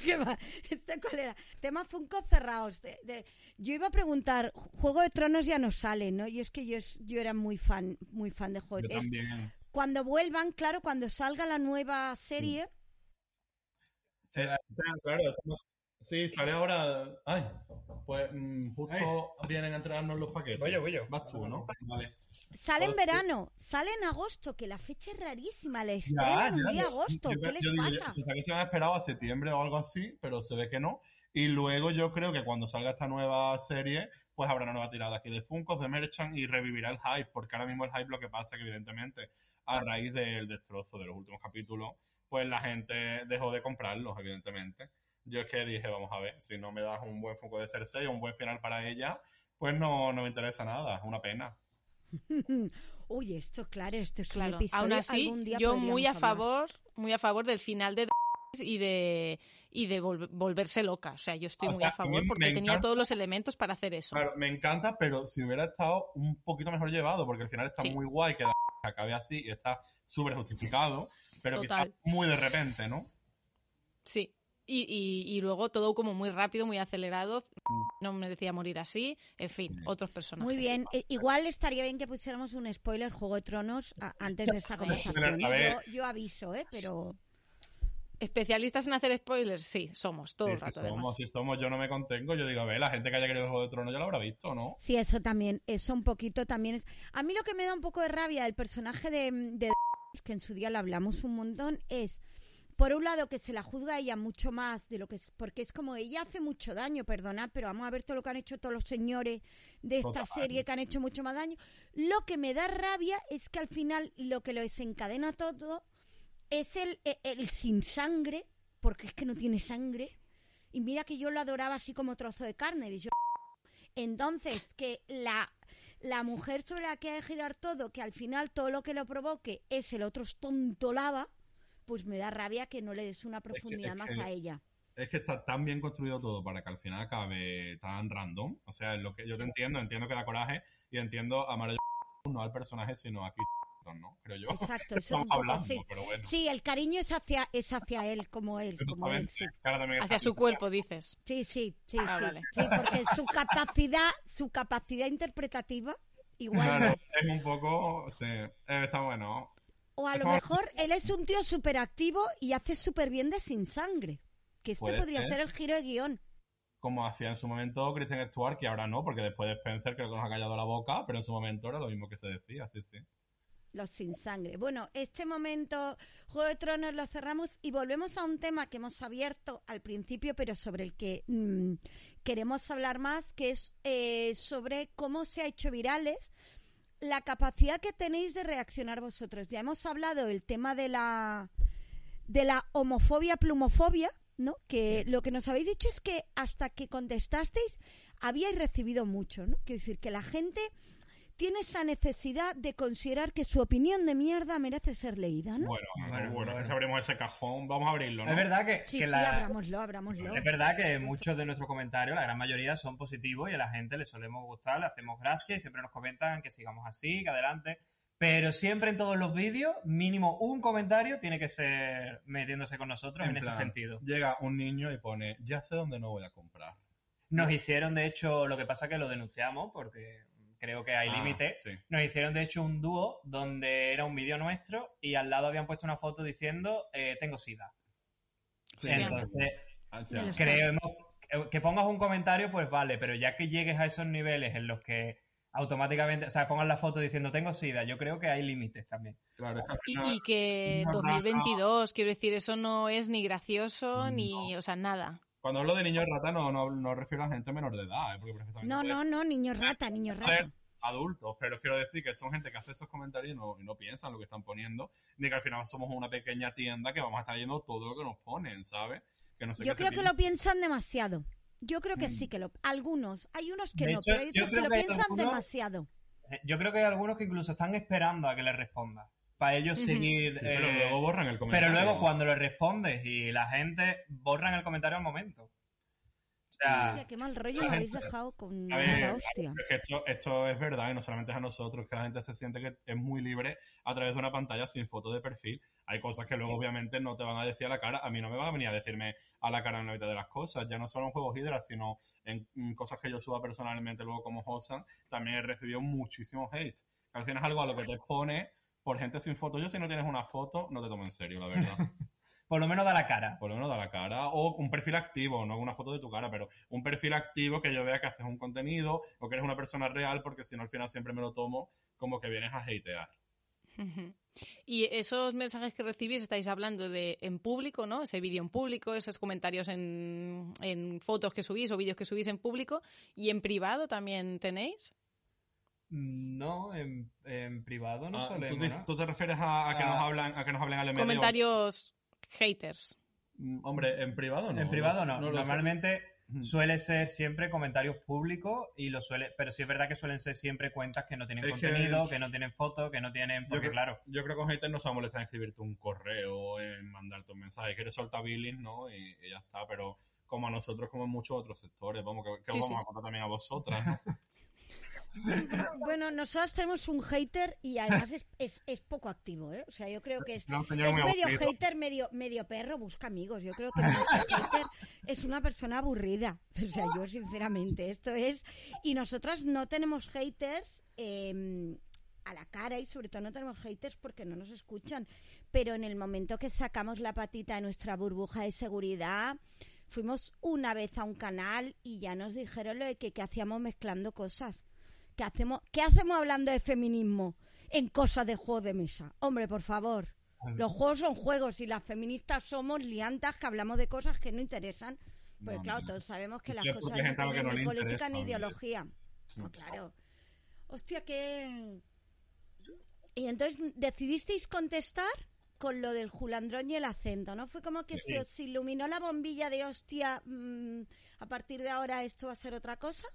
¿Qué va? ¿Este cuál era? Tema Funko cerrados. De, de- Yo iba a preguntar, Juego de Tronos ya no sale, ¿no? Y es que yo, es- yo era muy fan, muy fan de Juego de también. Cuando vuelvan, claro, cuando salga la nueva serie, Eh, claro, estamos- sí, sale ahora. Ay, pues mm, justo vienen a entregarnos los paquetes. Voy yo, voy yo. Vas tú, ¿no? Vale. sale en verano, sale en agosto, que la fecha es rarísima, la estrenan un día yo- agosto. yo- ¿Qué les yo digo, pasa? yo que se habían esperado a septiembre o algo así, pero se ve que no. Y luego yo creo que cuando salga esta nueva serie, pues habrá una nueva tirada aquí de Funkos, de Merchant y revivirá el hype, porque ahora mismo el hype lo que pasa es que evidentemente a raíz del destrozo de los últimos capítulos, pues la gente dejó de comprarlos, evidentemente. Yo es que dije, vamos a ver, si no me das un buen Funko de Cersei o un buen final para ella, pues no, no me interesa nada, es una pena. Uy, esto, claro, esto es un Claro, episodio. aún así, algún día yo muy a hablar. favor, muy a favor del final de y de y de vol- volverse loca. O sea, yo estoy O muy sea, a favor porque tenía todos los elementos para hacer eso. Claro, me encanta, pero si hubiera estado un poquito mejor llevado, porque al final está Sí. muy guay que acabe así y está súper justificado, pero Total. quizás muy de repente, ¿no? Sí. Y, y, y luego todo como muy rápido, muy acelerado. No me decía morir así. En fin, otros personajes. Muy bien, eh, igual estaría bien que pusiéramos un spoiler Juego de Tronos a- antes de esta conversación. Yo, yo aviso, ¿eh? Pero ¿Especialistas en hacer spoilers? Sí, somos, todo Sí, el rato somos, además. si somos, yo no me contengo, yo digo, a ver, la gente que haya querido el Juego de Tronos ya lo habrá visto, ¿no? sí, eso también, eso un poquito también es... A mí lo que me da un poco de rabia del personaje de, de que en su día lo hablamos un montón, es, por un lado, que se la juzga a ella mucho más de lo que es, porque es como ella hace mucho daño, perdonad, pero vamos a ver todo lo que han hecho todos los señores de esta serie que han hecho mucho más daño. Lo que me da rabia es que al final lo que lo desencadena todo es el, el, el sin sangre, porque es que no tiene sangre. Y mira que yo lo adoraba así como trozo de carne. y yo- Entonces, que la, la mujer sobre la que hay que girar todo, que al final todo lo que lo provoque es el otro tonto lava, pues me da rabia que no le des una profundidad es más que- a ella. Es que está tan bien construido todo para que al final acabe tan random. O sea, es lo que yo te entiendo, entiendo que da coraje y entiendo amar a no al personaje, sino a Kit, ¿no? Creo yo. Exacto, eso es un poco hablando, así. pero bueno. Sí, el cariño es hacia, es hacia él, como él, como él, sí. Hacia su cuerpo, dices. Sí, sí, sí, Ah, sí. vale. Sí, porque su capacidad, su capacidad interpretativa, igual Claro, es un poco. Sí, eh, está bueno. O a lo mejor él es un tío súper activo y hace súper bien de sin sangre. Que este podría ser. ser el giro de guion. Como hacía en su momento Christian Stewart, que ahora no, porque después de Spencer creo que nos ha callado la boca, pero en su momento era lo mismo que se decía, sí, sí. Los sin sangre. Bueno, este momento, Juego de Tronos lo cerramos y volvemos a un tema que hemos abierto al principio, pero sobre el que mm, queremos hablar más, que es eh, sobre cómo se ha hecho virales la capacidad que tenéis de reaccionar vosotros. Ya hemos hablado del tema de la de la homofobia plumofobia, ¿no? Que lo que nos habéis dicho es que hasta que contestasteis habíais recibido mucho, ¿no? Quiero decir que la gente tiene esa necesidad de considerar que su opinión de mierda merece ser leída, ¿no? Bueno, Bueno, bueno, bueno. abrimos ese cajón, vamos a abrirlo, ¿no? Es verdad que, sí, que sí, la- abrámoslo, abrámoslo. es verdad que muchos de nuestros comentarios, la gran mayoría, son positivos y a la gente le solemos gustar, le hacemos gracia y siempre nos comentan que sigamos así, que adelante. Pero siempre en todos los vídeos, mínimo un comentario tiene que ser metiéndose con nosotros en, En ese sentido. Llega un niño y pone, ya sé dónde no voy a comprar. Nos hicieron, de hecho, lo que pasa que lo denunciamos porque creo que hay Ah, límite. sí. Nos hicieron, de hecho, un dúo donde era un vídeo nuestro y al lado habían puesto una foto diciendo eh, tengo sida. Sí, Entonces, Ah, creemos que pongas un comentario, pues vale, pero ya que llegues a esos niveles en los que automáticamente, o sea, pongan la foto diciendo tengo sida. Yo creo que hay límites también. Claro, Y, final- y que niños 2022, quiero decir, eso no es ni gracioso ni, o sea, nada. Cuando hablo de niños rata no, no, no refiero a gente menor de edad, ¿eh? porque perfectamente No, no, no, niños rata, niños rata. adultos, pero quiero decir que son gente que hace esos comentarios y no, y no piensan lo que están poniendo, ni que al final somos una pequeña tienda que vamos a estar yendo todo lo que nos ponen, ¿sabes? Que no sé Yo creo que lo piensan demasiado. Yo creo que Mm. sí que lo... Algunos, hay unos que De no, hecho, pero hay otros que lo piensan algunos- demasiado. Eh, Yo creo que hay algunos que incluso están esperando a que les responda. Para ellos seguir. Sí, pero eh, luego borran el pero comentario. luego cuando le respondes y la gente borran el comentario al momento. O sea, qué mal rollo me habéis dejado con A la hostia. Es que esto, esto es verdad y no solamente es a nosotros, que la gente se siente que es muy libre a través de una pantalla sin foto de perfil. Hay cosas que luego obviamente no te van a decir a la cara. A mí no me van a venir a decirme a la cara en la mitad de las cosas. Ya no solo en juegos Hydra, sino en, cosas que yo suba personalmente luego como Hosan, también he recibido muchísimo hate. Que al final es algo a lo que te expone por gente sin foto. Yo si no tienes una foto, no te tomo en serio, la verdad. por lo menos da la cara. por lo menos da la cara, o un perfil activo, no una foto de tu cara, pero un perfil activo que yo vea que haces un contenido o que eres una persona real, porque si no al final siempre me lo tomo como que vienes a hatear. Y esos mensajes que recibís, estáis hablando de en público, ¿no? Ese vídeo en público, esos comentarios en, en fotos que subís o vídeos que subís en público. ¿Y en privado también tenéis? No, en, en privado no Ah, ¿tú, solemos, te, ¿no? tú te refieres a, a que Ah. nos hablan a que nos hablen al medio? Comentarios haters. Mm, Hombre, en privado no. en privado no. sé. Normalmente Ujú. suele ser siempre comentarios públicos y lo suele, pero sí es verdad que suelen ser siempre cuentas que no tienen Es contenido, que... no tienen fotos, que no tienen, porque creo- claro, Yo creo que con haters no se va a molestar en escribirte un correo, en mandarte un mensaje, que eres soltar billing, ¿no? Y, y ya está, pero como a nosotros, como en muchos otros sectores, vamos, que, que Sí, os vamos sí. a contar también a vosotras, ¿no? Bueno, nosotros tenemos un hater y además es, es, es poco activo, ¿eh? O sea, yo creo que es, es medio aburrido. hater, medio, medio perro, busca amigos. Yo creo que hater es una persona aburrida. O sea, yo sinceramente, esto es... Y nosotras no tenemos haters eh, a la cara y sobre todo no tenemos haters porque no nos escuchan. Pero en el momento que sacamos la patita de nuestra burbuja de seguridad... Fuimos una vez a un canal y ya nos dijeron lo de que, que hacíamos mezclando cosas. ¿Qué hacemos, ¿Qué hacemos hablando de feminismo en cosas de juego de mesa? Hombre, por favor. Los juegos son juegos y las feministas somos liantas que hablamos de cosas que no interesan. Pues No, claro, no. todos sabemos que las cosas no tienen no ni política ni ideología. No, claro. Hostia, que... Y entonces decidisteis contestar con lo del julandrón y el acento, ¿no? Fue como que Sí. se os iluminó la bombilla de hostia, mm, a partir de ahora esto va a ser otra cosa.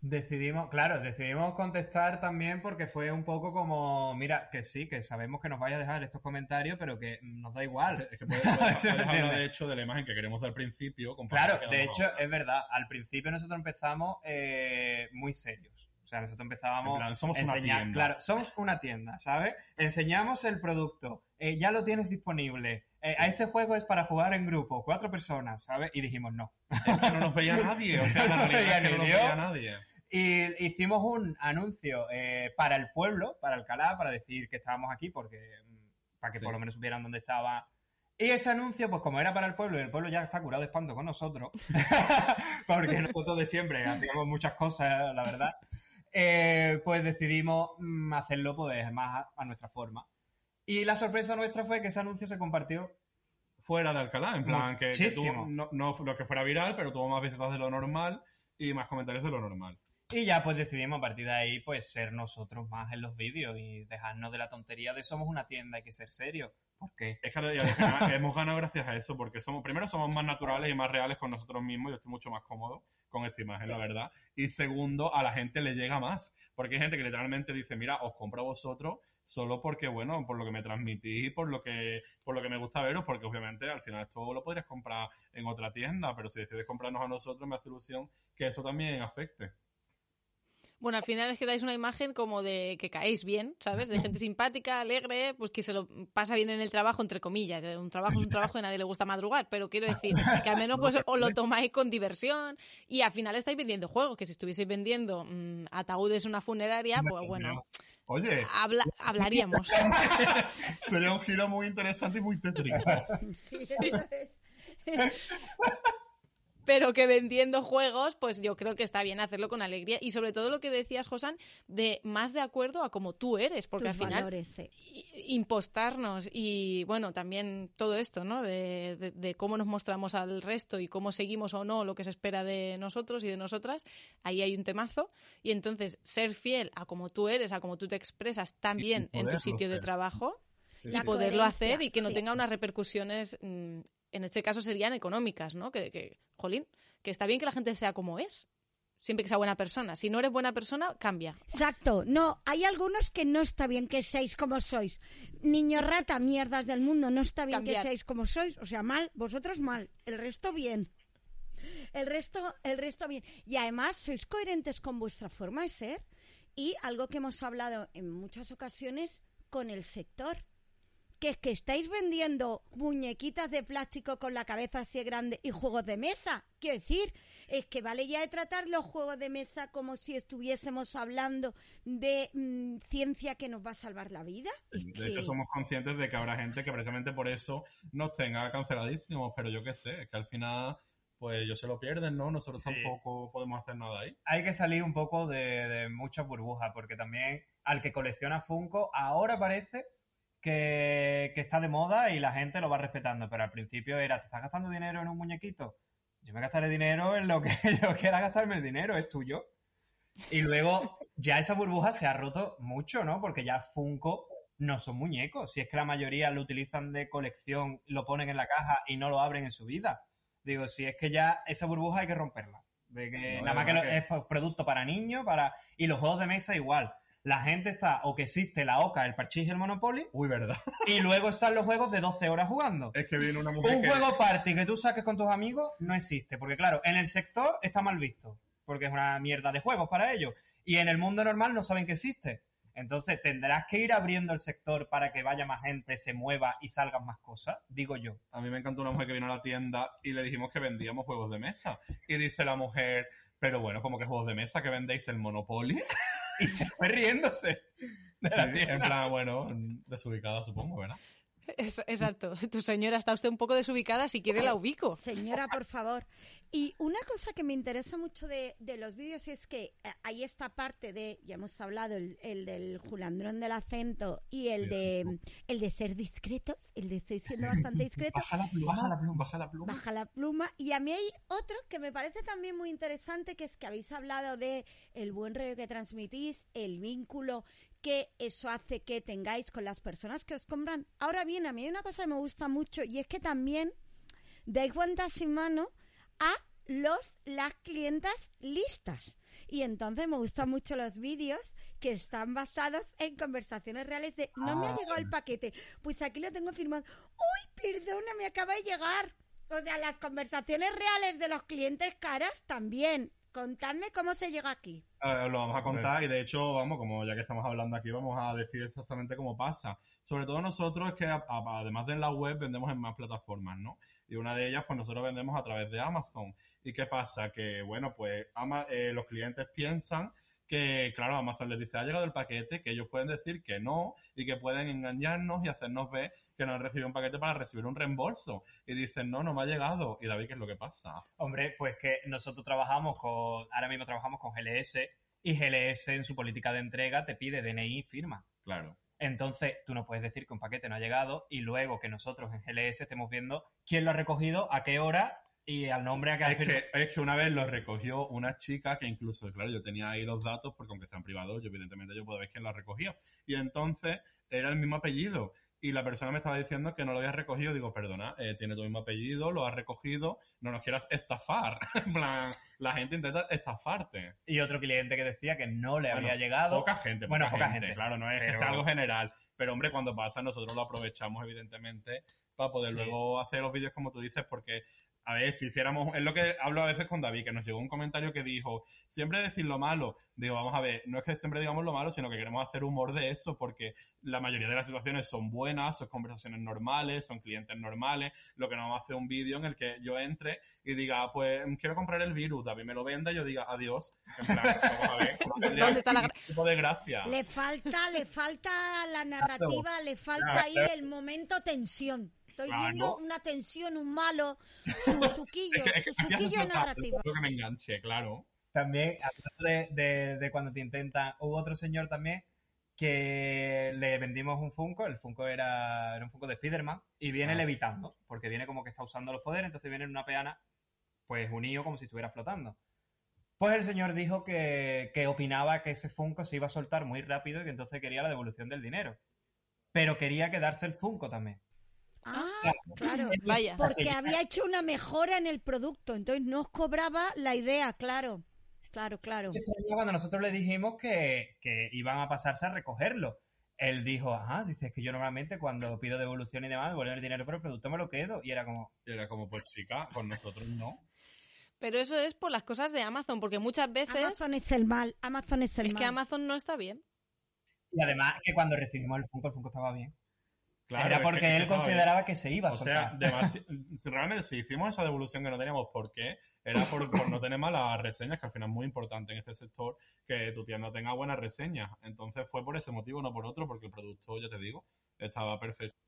Decidimos, claro, decidimos contestar también porque fue un poco como, mira, que sí, que sabemos que nos vaya a dejar estos comentarios, pero que nos da igual. Es que puedes, puedes- puedes hablar de hecho de la imagen que queremos dar al principio. Claro, de hecho, es verdad, al principio nosotros empezamos eh, muy serios. O sea, nosotros empezábamos En plan, somos a una enseñar, tienda. claro, somos una tienda, ¿sabes? Enseñamos el producto, eh, ya lo tienes disponible. Eh, A este juego es para jugar en grupo, cuatro personas, ¿sabes? Y dijimos no. Es que no nos veía nadie. O sea, la No realidad es que no nos veía nadie. Y hicimos un anuncio eh, para el pueblo, para Alcalá, para decir que estábamos aquí, porque mm, para que Sí. por lo menos supieran dónde estaba. Y ese anuncio, pues como era para el pueblo, y el pueblo ya está curado de espanto con nosotros, porque nosotros de siempre hacíamos muchas cosas, la verdad, eh, pues decidimos mm, hacerlo pues, más a, a nuestra forma. Y la sorpresa nuestra fue que ese anuncio se compartió Fuera de Alcalá, en plan, que, que tuvo, no, no lo que fuera viral, pero tuvo más visitas de lo normal y más comentarios de lo normal. Y ya pues decidimos a partir de ahí pues ser nosotros más en los vídeos y dejarnos de la tontería de somos una tienda, hay que ser serio. ¿Por qué? Es que hemos ganado gracias a eso, porque somos, primero somos más naturales y más reales con nosotros mismos, yo estoy mucho más cómodo con esta imagen, la verdad. Y segundo, a la gente le llega más, porque hay gente que literalmente dice, mira, os compro a vosotros solo porque, bueno, por lo que me transmitís, por lo que, por lo que me gusta veros, porque obviamente al final esto lo podrías comprar en otra tienda, pero si decides comprarnos a nosotros, me hace ilusión que eso también afecte. Bueno, al final es que dais una imagen como de que caéis bien, ¿sabes? De gente simpática, alegre, pues que se lo pasa bien en el trabajo, entre comillas. Un trabajo es un trabajo y a nadie le gusta madrugar, pero quiero decir que al menos pues os lo tomáis con diversión y al final estáis vendiendo juegos, que si estuvieseis vendiendo mm, ataúdes en una funeraria, pues bueno, Oye, habla- hablaríamos. sería un giro muy interesante y muy tétrico. Sí, es. pero que vendiendo juegos, pues yo creo que está bien hacerlo con alegría. Y sobre todo lo que decías, Josan, de más de acuerdo a como tú eres, porque Tus al final valores, sí. impostarnos y bueno, también todo esto, ¿no? De, de- de cómo nos mostramos al resto y cómo seguimos o no lo que se espera de nosotros y de nosotras, ahí hay un temazo. Y entonces ser fiel a como tú eres, a como tú te expresas también en tu sitio de trabajo Sí, y sí. poderlo hacer y que no sí. tenga unas repercusiones, mm, en este caso serían económicas, ¿no? Que, que, jolín, que está bien que la gente sea como es, siempre que sea buena persona. Si no eres buena persona, cambia. Exacto. No, hay algunos que no está bien que seáis como sois. Niño rata, mierdas del mundo, no está bien Cambiar. que seáis como sois. O sea, mal, vosotros mal, el resto bien. El resto, el resto bien. Y además sois coherentes con vuestra forma de ser y algo que hemos hablado en muchas ocasiones con el sector. Que es que estáis vendiendo muñequitas de plástico con la cabeza así de grande y juegos de mesa. Quiero decir, es que vale ya de tratar los juegos de mesa como si estuviésemos hablando de mm, ciencia que nos va a salvar la vida. Es De que- hecho, somos conscientes de que habrá gente que precisamente por eso nos tenga canceladísimos, pero yo qué sé, es que al final, pues ellos se lo pierden, ¿no? Nosotros Sí. tampoco podemos hacer nada ahí. hay que salir un poco de, de muchas burbujas, porque también al que colecciona Funko, ahora parece que, que está de moda y la gente lo va respetando, pero al principio era, ¿te estás gastando dinero en un muñequito? Yo me gastaré dinero en lo que yo quiera gastarme el dinero, es tuyo. Y luego ya esa burbuja se ha roto mucho, ¿no? Porque ya Funko no son muñecos. Si es que la mayoría lo utilizan de colección, lo ponen en la caja y no lo abren en su vida. Digo, si es que ya esa burbuja hay que romperla. De que No, nada más que, que- es pro- producto para niños, para. Y los juegos de mesa igual. La gente está, o que existe la Oca, el Parchís y el Monopoly, Uy, ¿verdad? y luego están los juegos de 12 horas jugando. Es que viene una mujer Un que... juego party que tú saques con tus amigos no existe, porque claro, en el sector está mal visto, porque es una mierda de juegos para ellos. Y en el mundo normal no saben que existe. Entonces tendrás que ir abriendo el sector para que vaya más gente, se mueva y salgan más cosas, digo yo. A mí me encantó una mujer que vino a la tienda y le dijimos que vendíamos juegos de mesa. Y dice la mujer, pero bueno, como que juegos de mesa, que vendéis el Monopoly. Y se fue riéndose. De Sí, la en plan, bueno, desubicada supongo, ¿verdad? Es- exacto. Tu señora está usted un poco desubicada, si quiere la ubico. Señora, por favor. Y una cosa que me interesa mucho de, de los vídeos es que eh, hay esta parte de, ya hemos hablado, el, el del julandrón del acento y el de el de ser discretos, el de estoy siendo bastante discreto, Baja la pluma, baja la pluma, baja la pluma. baja la pluma. Y a mí hay otro que me parece también muy interesante, que es que habéis hablado de el buen rollo que transmitís, el vínculo que eso hace que tengáis con las personas que os compran. Ahora bien, a mí hay una cosa que me gusta mucho y es que también dais cuenta sin mano a los las clientas listas. Y entonces me gustan mucho los vídeos que están basados en conversaciones reales de no me ha Ah. llegado el paquete, pues aquí lo tengo firmado. Uy, perdona, me acaba de llegar. O sea, las conversaciones reales de los clientes caras también. Contadme cómo se llega aquí. Eh, lo vamos a contar y de hecho, vamos, como ya que estamos hablando aquí, vamos a decir exactamente cómo pasa. Sobre todo nosotros es que a- a- además de en la web vendemos en más plataformas, ¿no? Y una de ellas, pues nosotros vendemos a través de Amazon. ¿Y qué pasa? Que, bueno, pues Ama- eh, los clientes piensan que, claro, Amazon les dice, ha llegado el paquete, que ellos pueden decir que no y que pueden engañarnos y hacernos ver que no han recibido un paquete para recibir un reembolso. Y dicen, no, no me ha llegado. Y David, ¿qué es lo que pasa? Hombre, pues que nosotros trabajamos con, ahora mismo trabajamos con GLS y GLS en su política de entrega te pide DNI y firma. Claro. Entonces, tú no puedes decir que un paquete no ha llegado y luego que nosotros en GLS estemos viendo quién lo ha recogido, a qué hora y al nombre a que ha Es que, es que una vez lo recogió una chica que incluso, claro, yo tenía ahí los datos porque aunque sean privados, yo evidentemente yo puedo ver quién lo ha recogido. Y entonces era el mismo apellido. Y la persona me estaba diciendo que no lo había recogido. Digo, perdona, eh, tiene tu mismo apellido, lo has recogido, no nos quieras estafar. plan, la gente intenta estafarte. Y otro cliente que decía que no le Bueno, había llegado. Poca gente, Bueno, poca, poca gente. gente. Claro, no es que sea algo general. Pero hombre, cuando pasa, nosotros lo aprovechamos, evidentemente, para poder Sí. luego hacer los vídeos como tú dices, porque, a ver, si hiciéramos, es lo que hablo a veces con David, que nos llegó un comentario que dijo, siempre decir lo malo, digo, vamos a ver, no es que siempre digamos lo malo, sino que queremos hacer humor de eso, porque la mayoría de las situaciones son buenas, son conversaciones normales, son clientes normales, lo que no vamos a hacer un vídeo en el que yo entre y diga, "Ah, pues quiero comprar el virus, David me lo venda y yo diga adiós. En plan, vamos a ver, ¿cómo tendría ¿Dónde está la tipo de gracia. Le falta, le falta la narrativa, le falta ahí el momento tensión. Estoy Claro. viendo una tensión, un malo, su suquillo, suquillo narrativo. que me enganche, claro. También, hablando de, de- de cuando te intentan, hubo otro señor también que le vendimos un Funko, el Funko era, era un Funko de Spiderman, y viene Ah. levitando, porque viene como que está usando los poderes, entonces viene en una peana, pues unido como si estuviera flotando. Pues el señor dijo que, que opinaba que ese Funko se iba a soltar muy rápido y que entonces quería la devolución del dinero. Pero quería quedarse el Funko también. Ah, sea, claro. Vaya. Porque había hecho una mejora en el producto, entonces no os cobraba la idea, claro. Claro, claro. Cuando nosotros le dijimos que, que iban a pasarse a recogerlo. Él dijo, ajá, dice, es que yo normalmente cuando pido devolución y demás, devuelven el dinero por el producto, me lo quedo. Y era como, Y era como, pues chica, con nosotros no. Pero eso es por las cosas de Amazon, porque muchas veces Amazon es el mal, Amazon es el es mal. que Amazon no está bien. y además que cuando recibimos el Funko, el Funko estaba bien. Claro, era porque es que él consideraba que se iba a O sea, soltar. demasi- si realmente si hicimos esa devolución que no teníamos por qué, era por, por no tener malas reseñas, que al final es muy importante en este sector que tu tienda tenga buenas reseñas. Entonces fue por ese motivo, no por otro, porque el producto, ya te digo, estaba perfecto.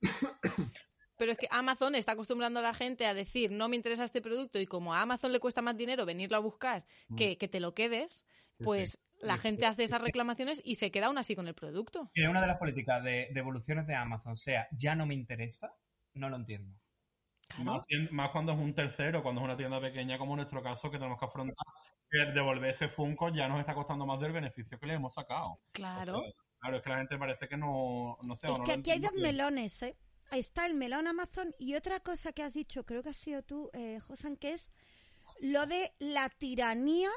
Pero es que Amazon está acostumbrando a la gente a decir, no me interesa este producto y como a Amazon le cuesta más dinero venirlo a buscar que, que te lo quedes, Sí, pues sí. La gente hace esas reclamaciones y se queda aún así con el producto. Que una de las políticas de devoluciones de Amazon sea, ya no me interesa, no lo entiendo. Claro. Más, cuando es un tercero, cuando es una tienda pequeña como en nuestro caso, que tenemos que afrontar que devolver ese Funko ya nos está costando más del beneficio que le hemos sacado. Claro. O sea, claro, es que la gente parece que no, no sé. Es no que aquí hay dos melones, ¿eh? Ahí está el melón Amazon y otra cosa que has dicho, creo que has sido tú, eh, Josan, que es lo de la tiranía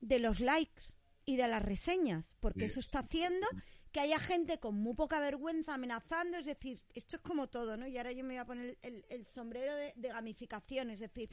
de los likes y de las reseñas, porque Sí. eso está haciendo que haya gente con muy poca vergüenza amenazando, es decir, esto es como todo, ¿no? Y ahora yo me voy a poner el, el sombrero de, de gamificación, es decir,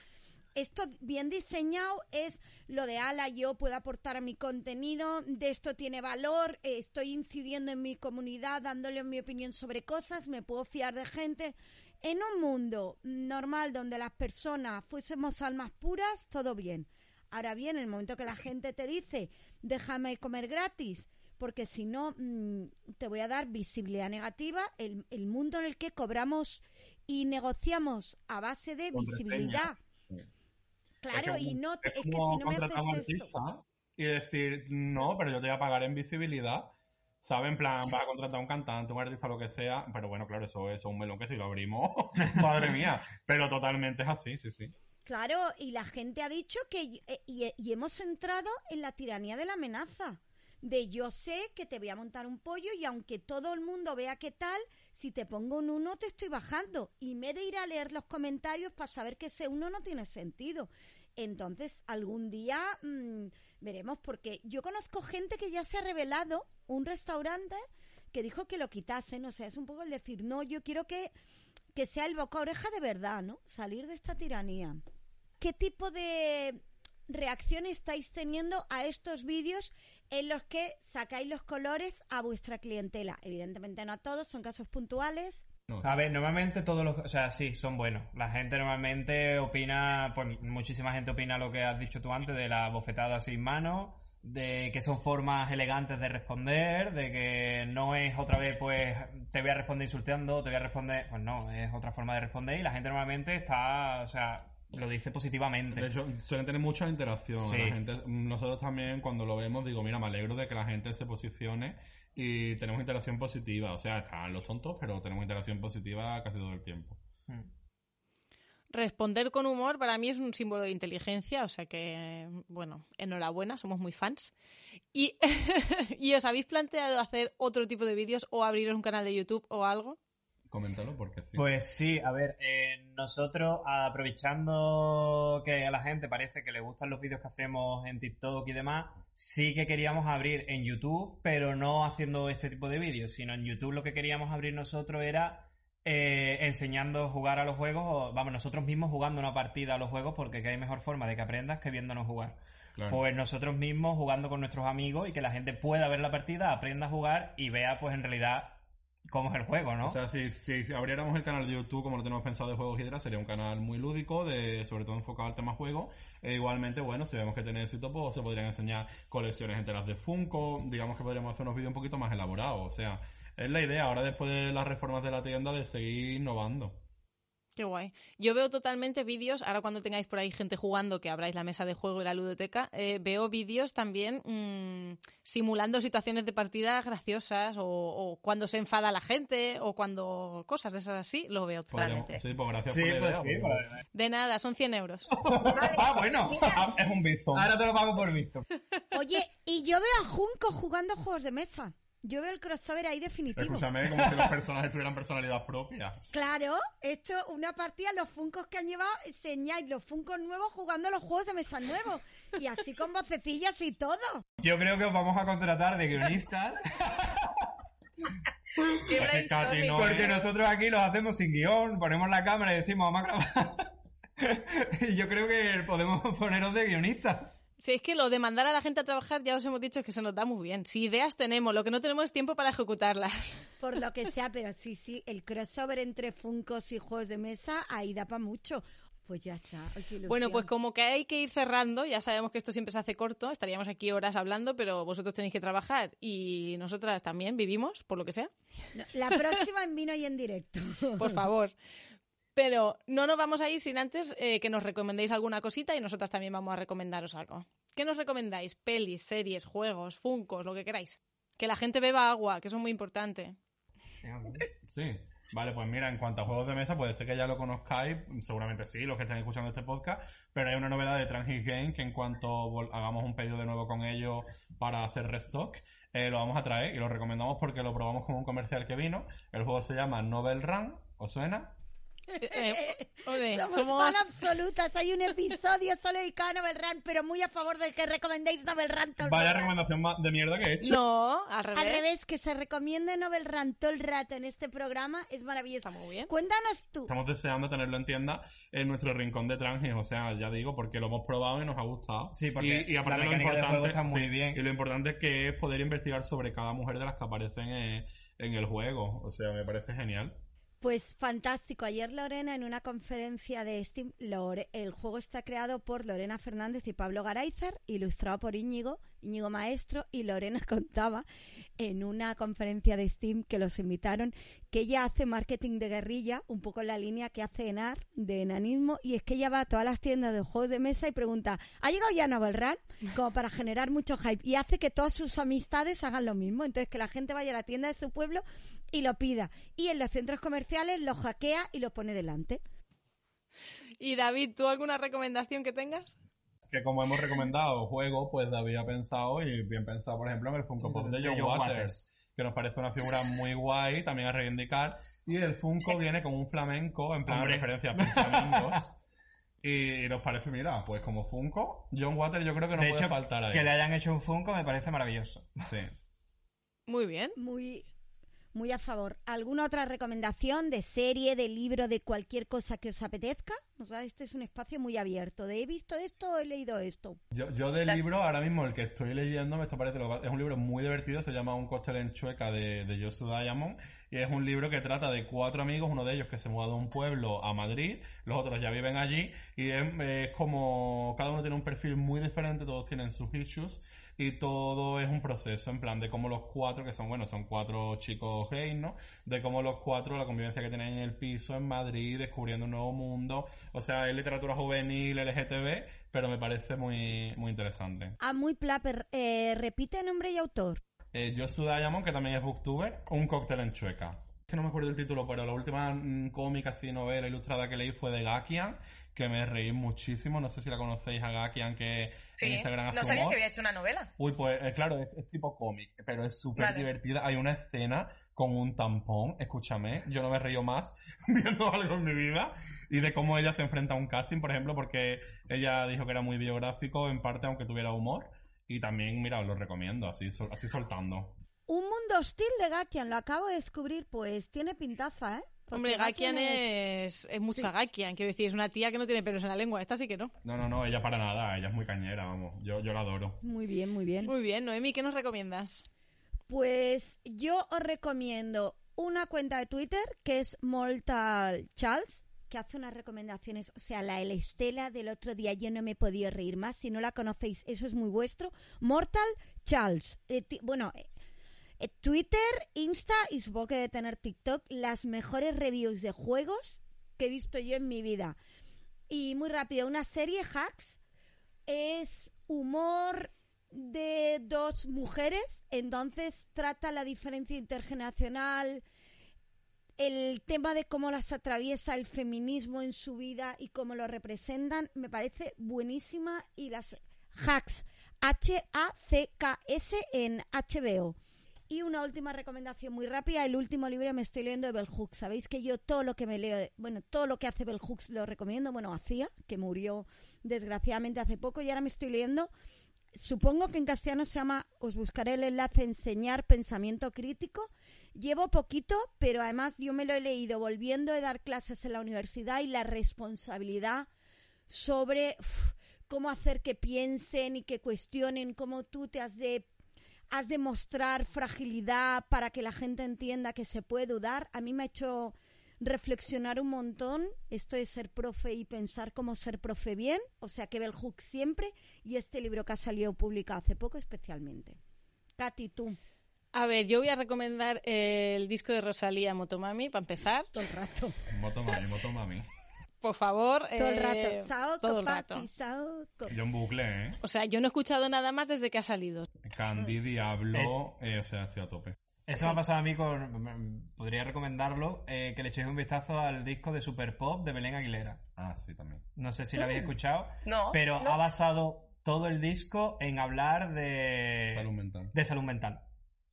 esto bien diseñado es lo de ala, yo puedo aportar a mi contenido, de esto tiene valor, eh, estoy incidiendo en mi comunidad, dándole mi opinión sobre cosas, me puedo fiar de gente. En un mundo normal donde las personas fuésemos almas puras, todo bien. Ahora bien, en el momento que la gente te dice, déjame comer gratis, porque si no mm, te voy a dar visibilidad negativa, el, el mundo en el que cobramos y negociamos a base de visibilidad. Claro, Es que y no, te- es es que si no me haces esto. y decir, no, pero yo te voy a pagar en visibilidad. ¿Sabes? En plan, vas a contratar a un cantante, un artista, lo que sea. Pero bueno, claro, eso es un melón que si lo abrimos, madre mía. Pero totalmente es así, sí, sí. Claro, y la gente ha dicho que y, y- y hemos entrado en la tiranía de la amenaza. De yo sé que te voy a montar un pollo y aunque todo el mundo vea qué tal, si te pongo un uno te estoy bajando. Y me de ir a leer los comentarios para saber que ese uno no tiene sentido. Entonces, algún día mm, veremos, porque yo conozco gente que ya se ha revelado, un restaurante que dijo que lo quitasen. O sea, es un poco el decir, no, yo quiero que, que sea el boca oreja de verdad, ¿no? Salir de esta tiranía. ¿Qué tipo de reacción estáis teniendo a estos vídeos en los que sacáis los colores a vuestra clientela? Evidentemente no a todos, son casos puntuales. A ver, normalmente todos los... O sea, sí, son buenos. La gente normalmente opina, pues muchísima gente opina lo que has dicho tú antes de la bofetada sin mano, de que son formas elegantes de responder, de que no es otra vez, pues, te voy a responder insultando, te voy a responder... Pues no, es otra forma de responder y la gente normalmente está, o sea, lo dice positivamente. De hecho, suelen tener mucha interacción. Sí. La gente, nosotros también, cuando lo vemos, digo, mira, me alegro de que la gente se posicione y tenemos interacción positiva. O sea, están los tontos, pero tenemos interacción positiva casi todo el tiempo. Mm. Responder con humor para mí es un símbolo de inteligencia, o sea que, bueno, enhorabuena, somos muy fans. ¿Y, ¿y os habéis planteado hacer otro tipo de vídeos o abriros un canal de YouTube o algo? Coméntalo porque sí. Pues sí, a ver, eh, nosotros aprovechando que a la gente parece que le gustan los vídeos que hacemos en TikTok y demás, sí que queríamos abrir en YouTube, pero no haciendo este tipo de vídeos, sino en YouTube lo que queríamos abrir nosotros era eh, enseñando a jugar a los juegos, o vamos, nosotros mismos jugando una partida a los juegos, porque que hay mejor forma de que aprendas que viéndonos jugar. Claro. Pues nosotros mismos jugando con nuestros amigos y que la gente pueda ver la partida, aprenda a jugar y vea pues en realidad cómo es el juego, ¿no? O sea, si, si abriéramos el canal de YouTube como lo tenemos pensado de Juegos Hydra, sería un canal muy lúdico, de sobre todo enfocado al tema juego. E igualmente, bueno, si vemos que tiene éxito, pues se podrían enseñar colecciones enteras de Funko. Digamos que podríamos hacer unos vídeos un poquito más elaborados. O sea, es la idea ahora después de las reformas de la tienda de seguir innovando. Qué guay. Yo veo totalmente vídeos, ahora cuando tengáis por ahí gente jugando, que abráis la mesa de juego y la ludoteca, eh, veo vídeos también mmm, simulando situaciones de partida graciosas o, o, cuando se enfada la gente o cuando cosas de esas así, lo veo totalmente. Sí, pues gracias Sí, por la pues idea. sí, pues. pues- De nada, son 100 euros. ah, bueno. Es un bizón. Ahora te lo pago por visto. Oye, y yo veo a Junco jugando juegos de mesa. Yo veo el crossover ahí definitivo. Escúchame, como si los personajes tuvieran personalidad propia. Claro, esto, una partida, los funcos que han llevado, enseñáis los funcos nuevos jugando a los juegos de mesa nuevos. Y así con vocecillas y todo. Yo creo que os vamos a contratar de guionistas no porque es- nosotros aquí los hacemos sin guion, ponemos la cámara y decimos vamos a grabar. y yo creo que podemos poneros de guionistas. Si es que lo de mandar a la gente a trabajar, ya os hemos dicho que se nos da muy bien. Si ideas tenemos, lo que no tenemos es tiempo para ejecutarlas. Por lo que sea, pero sí, sí, el crossover entre funcos y juegos de mesa, ahí da para mucho. Pues ya está. ay, Bueno, pues como que hay que ir cerrando, ya sabemos que esto siempre se hace corto, estaríamos aquí horas hablando, pero vosotros tenéis que trabajar y nosotras también vivimos, por lo que sea. No, la próxima en vino y en directo. Por favor. Pero no nos vamos a ir sin antes eh, que nos recomendéis alguna cosita y nosotras también vamos a recomendaros algo. ¿Qué nos recomendáis? Pelis, series, juegos, funcos, lo que queráis. Que la gente beba agua, que eso es muy importante. Sí. Vale, pues mira, en cuanto a juegos de mesa, puede ser que ya lo conozcáis, seguramente sí, los que estén escuchando este podcast, pero hay una novedad de Transit Game que en cuanto hagamos un pedido de nuevo con ellos para hacer restock, eh, lo vamos a traer y lo recomendamos porque lo probamos como un comercial que vino. El juego se llama Novel Run, ¿os suena? Eh, eh, oye, Somos, somos- fan absolutas. Hay un episodio solo dedicado a Novel Run, pero muy a favor de que recomendéis Novel Run todo el Vaya rato. recomendación más de mierda que he hecho. No, al revés. Al revés, que se recomiende Novel Run todo el rato en este programa es maravilloso. Está muy bien. Cuéntanos tú. Estamos deseando tenerlo en tienda en nuestro rincón de Transit, o sea, ya digo, porque lo hemos probado y nos ha gustado. Sí, porque y, y aparte la lo importante, está muy sí, bien. Y lo importante es que es poder investigar sobre cada mujer de las que aparecen en, en el juego. O sea, me parece genial. Pues fantástico. Ayer Lorena en una conferencia de Steam, el juego está creado por Lorena Fernández y Pablo Garayzer, ilustrado por Íñigo, Íñigo Maestro, y Lorena contaba en una conferencia de Steam que los invitaron que ella hace marketing de guerrilla, un poco en la línea que hace Enar, de enanismo, y es que ella va a todas las tiendas de juegos de mesa y pregunta, ¿ha llegado ya Novel Run? Como para generar mucho hype. Y hace que todas sus amistades hagan lo mismo. Entonces, que la gente vaya a la tienda de su pueblo y lo pida. Y en los centros comerciales lo hackea y lo pone delante. Y David, ¿tú alguna recomendación que tengas? Que como hemos recomendado juego, pues David ha pensado, y bien pensado, por ejemplo, en el Funko Pop de John, Waters, Waters. que nos parece una figura muy guay, también a reivindicar. Y el Funko viene con un flamenco, en plan Hombre. referencia a los flamencos. Y nos parece, mira, pues como Funko, John Waters yo creo que no de puede hecho, faltar ahí. que le hayan hecho un Funko me parece maravilloso. Sí. Muy bien. Muy, muy a favor. ¿Alguna otra recomendación de serie, de libro, de cualquier cosa que os apetezca? O sea, este es un espacio muy abierto. De he visto esto, he leído esto. Yo, yo del libro, ahora mismo el que estoy leyendo, me está pareciendo, es un libro muy divertido, se llama Un cóctel en chueca de, de Joshua Diamond, y es un libro que trata de cuatro amigos, uno de ellos que se muda de un pueblo a Madrid, los otros ya viven allí, y es, es como, cada uno tiene un perfil muy diferente, todos tienen sus issues, y todo es un proceso, en plan de cómo los cuatro, que son, bueno, son cuatro chicos gays, ¿no? De cómo los cuatro, la convivencia que tienen en el piso en Madrid, descubriendo un nuevo mundo, o sea, es literatura juvenil, LGTB, pero me parece muy, muy interesante. Ah, muy plaper. Eh, repite nombre y autor. Eh, Joshua Diamond, que también es booktuber, Un cóctel en chueca. Es que no me acuerdo el título, pero la última mm, cómica, así, novela ilustrada que leí fue de Gakian, que me reí muchísimo. No sé si la conocéis a Gakian, que en Instagram hace no sabía humor. que había hecho una novela. Uy, pues eh, claro, es, es tipo cómic, pero es súper Vale. divertida. Hay una escena con un tampón, escúchame, yo no me río más viendo algo en mi vida. Y de cómo ella se enfrenta a un casting, por ejemplo, porque ella dijo que era muy biográfico, en parte, aunque tuviera humor. Y también, mira, os lo recomiendo, así, sol- así soltando. Un mundo hostil de Gakian. Lo acabo de descubrir. Pues tiene pintaza, ¿eh? Hombre, Gakian es, es mucha Gakian. Quiero decir, es una tía que no tiene pelos en la lengua. Esta sí que no. No, no, no, ella para nada, ella es muy cañera, vamos. Yo, yo la adoro. Muy bien, muy bien. Muy bien, Noemi, ¿qué nos recomiendas? Pues yo os recomiendo una cuenta de Twitter que es Mortal Charles, que hace unas recomendaciones, o sea, la El Estela del otro día yo no me he podido reír más, si no la conocéis, eso es muy vuestro. Mortal Charles, Eh, bueno, eh, Twitter, Insta y supongo que debe tener TikTok, las mejores reviews de juegos que he visto yo en mi vida. Y muy rápido, una serie, Hacks, es humor de dos mujeres, entonces trata la diferencia intergeneracional, el tema de cómo las atraviesa el feminismo en su vida y cómo lo representan, me parece buenísima y las hacks, H-A-C-K-S en HBO. Y una última recomendación muy rápida, el último libro me estoy leyendo de Bell. Sabéis que yo todo lo que me leo, bueno, todo lo que hace Bell lo recomiendo, bueno, hacía, que murió desgraciadamente hace poco y ahora me estoy leyendo supongo que en castellano se llama, os buscaré el enlace, enseñar pensamiento crítico. Llevo poquito, pero además yo me lo he leído volviendo a dar clases en la universidad y la responsabilidad sobre cómo hacer que piensen y que cuestionen, cómo tú te has de has de mostrar fragilidad para que la gente entienda que se puede dudar. A mí me ha hecho reflexionar un montón esto de ser profe y pensar cómo ser profe bien, o sea que Bell Hook siempre y este libro que ha salido publicado hace poco especialmente. Katy, tú. A ver, yo voy a recomendar el disco de Rosalía Motomami para empezar. Todo el rato. Motomami, Motomami. Por favor. Todo el eh, rato. todo el rato. Yo en bucle, ¿eh? O sea, yo no he escuchado nada más desde que ha salido. Candy, Diablo, eh, o sea, estoy a tope. Eso me ha pasado a mí con. Podría recomendarlo, eh, que le echéis un vistazo al disco de Super Pop de Belén Aguilera. Ah, sí, también. No sé si lo habéis escuchado. No. Pero no. ha basado todo el disco en hablar de. Salud mental. De salud mental.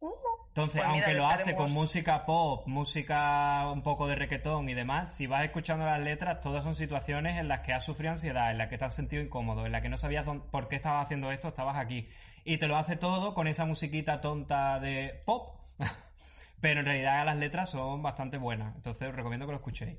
Uh, Entonces, Pues mira, aunque lo hace estaremos- con música pop, música un poco de requetón y demás, si vas escuchando las letras, todas son situaciones en las que has sufrido ansiedad, en las que te has sentido incómodo, en las que no sabías dónde- por qué estabas haciendo esto, estabas aquí. Y te lo hace todo con esa musiquita tonta de pop. Pero en realidad las letras son bastante buenas. Entonces os recomiendo que lo escuchéis.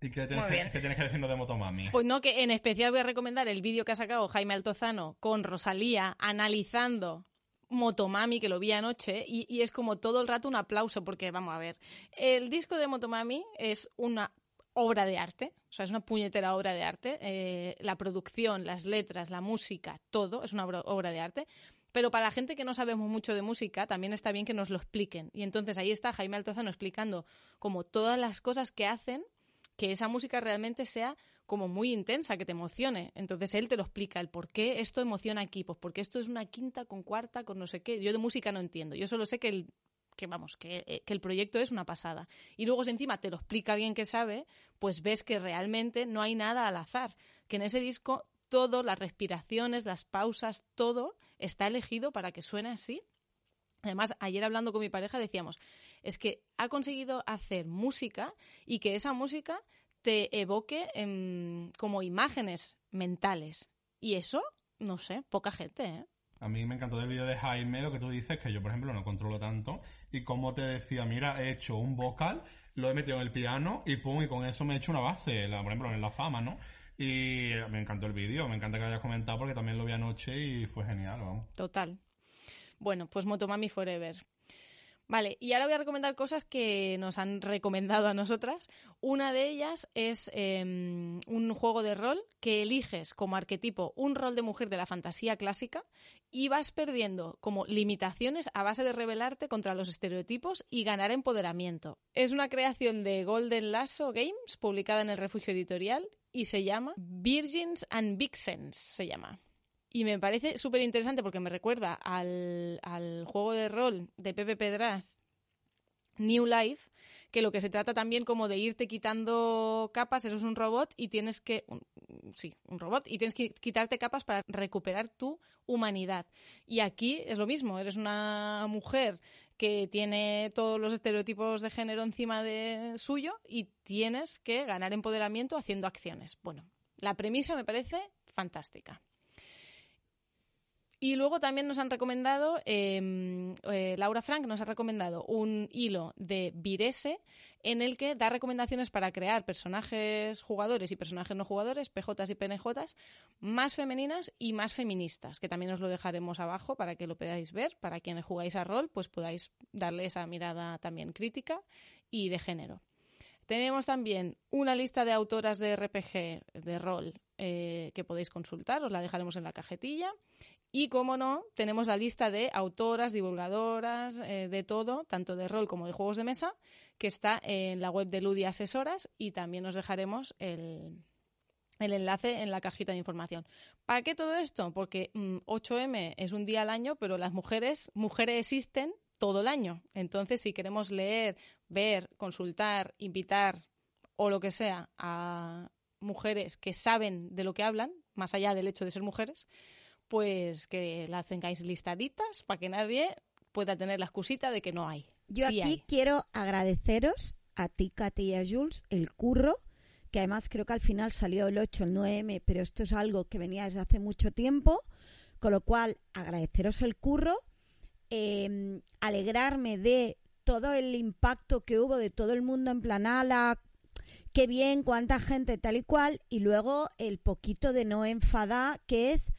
¿Y qué tienes, Muy que, qué tienes que decirnos de Motomami? Pues no, que en especial voy a recomendar el vídeo que ha sacado Jaime Altozano con Rosalía analizando Motomami, que lo vi anoche, y, y es como todo el rato un aplauso, porque vamos a ver, el disco de Motomami es una obra de arte, o sea, es una puñetera obra de arte, eh, la producción, las letras, la música, todo es una obra, de arte, pero para la gente que no sabemos mucho de música, también está bien que nos lo expliquen. Y entonces ahí está Jaime Altozano explicando como todas las cosas que hacen que esa música realmente sea como muy intensa, que te emocione. Entonces él te lo explica, el por qué esto emociona aquí, pues porque esto es una quinta con cuarta, con no sé qué. Yo de música no entiendo, yo solo sé que el, que vamos, que, eh, que el proyecto es una pasada. Y luego si encima te lo explica alguien que sabe, pues ves que realmente no hay nada al azar, que en ese disco todo, las respiraciones, las pausas, todo está elegido para que suene así. Además, ayer hablando con mi pareja decíamos, es que ha conseguido hacer música y que esa música te evoque em, como imágenes mentales. Y eso, no sé, poca gente, ¿eh? A mí me encantó del vídeo de Jaime lo que tú dices, que yo, por ejemplo, no controlo tanto. Y como te decía, mira, he hecho un vocal, lo he metido en el piano y pum, y con eso me he hecho una base, la, por ejemplo, en la fama, ¿no? Y me encantó el vídeo, me encanta que lo hayas comentado porque también lo vi anoche y fue genial, vamos. Total. Bueno, pues Motomami Forever. Vale, y ahora voy a recomendar cosas que nos han recomendado a nosotras. Una de ellas es eh, un juego de rol que eliges como arquetipo un rol de mujer de la fantasía clásica y vas perdiendo como limitaciones a base de rebelarte contra los estereotipos y ganar empoderamiento. Es una creación de Golden Lasso Games, publicada en el Refugio Editorial, y se llama Virgins and Vixens, se llama. Y me parece súper interesante porque me recuerda al, juego de rol de Pepe Pedraz, New Life, que lo que se trata también como de irte quitando capas, eso es un robot y tienes que, un- sí, un robot, y tienes que quitarte capas para recuperar tu humanidad. Y aquí es lo mismo, eres una mujer que tiene todos los estereotipos de género encima de suyo y tienes que ganar empoderamiento haciendo acciones. Bueno, la premisa me parece fantástica. Y luego también nos han recomendado, eh, eh, Laura Frank nos ha recomendado un hilo de Virese en el que da recomendaciones para crear personajes jugadores y personajes no jugadores, PJs y PNJs, más femeninas y más feministas, que también os lo dejaremos abajo para que lo podáis ver, para quienes jugáis a rol, pues podáis darle esa mirada también crítica y de género. Tenemos también una lista de autoras de RPG de rol eh, que podéis consultar, os la dejaremos en la cajetilla. Y, como no, tenemos la lista de autoras, divulgadoras, eh, de todo, tanto de rol como de juegos de mesa, que está en la web de Ludi Asesoras y también os dejaremos el, el enlace en la cajita de información. ¿Para qué todo esto? Porque 8M mm, es un día al año, pero las mujeres, mujeres existen todo el año. Entonces, si queremos leer, ver, consultar, invitar o lo que sea a mujeres que saben de lo que hablan, más allá del hecho de ser mujeres, pues que las tengáis listaditas para que nadie pueda tener la excusita de que no hay. Yo aquí quiero agradeceros a ti, Katy y a Jules el curro, que además creo que al final salió el 8, el 9M, pero esto es algo que venía desde hace mucho tiempo, con lo cual agradeceros el curro, em, alegrarme de todo el impacto que hubo de todo el mundo en plan, ala, qué bien, cuánta gente, tal y cual, y luego el poquito de no enfadar, que es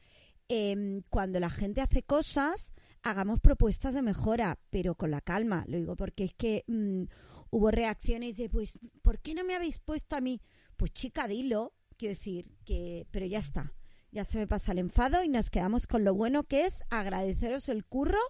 Em, cuando la gente hace cosas, hagamos propuestas de mejora, pero con la calma. Lo digo porque es que mm, hubo reacciones de, pues, ¿por qué no me habéis puesto a mí? Pues chica, dilo. Quiero decir que, pero ya está. Ya se me pasa el enfado y nos quedamos con lo bueno que es agradeceros el curro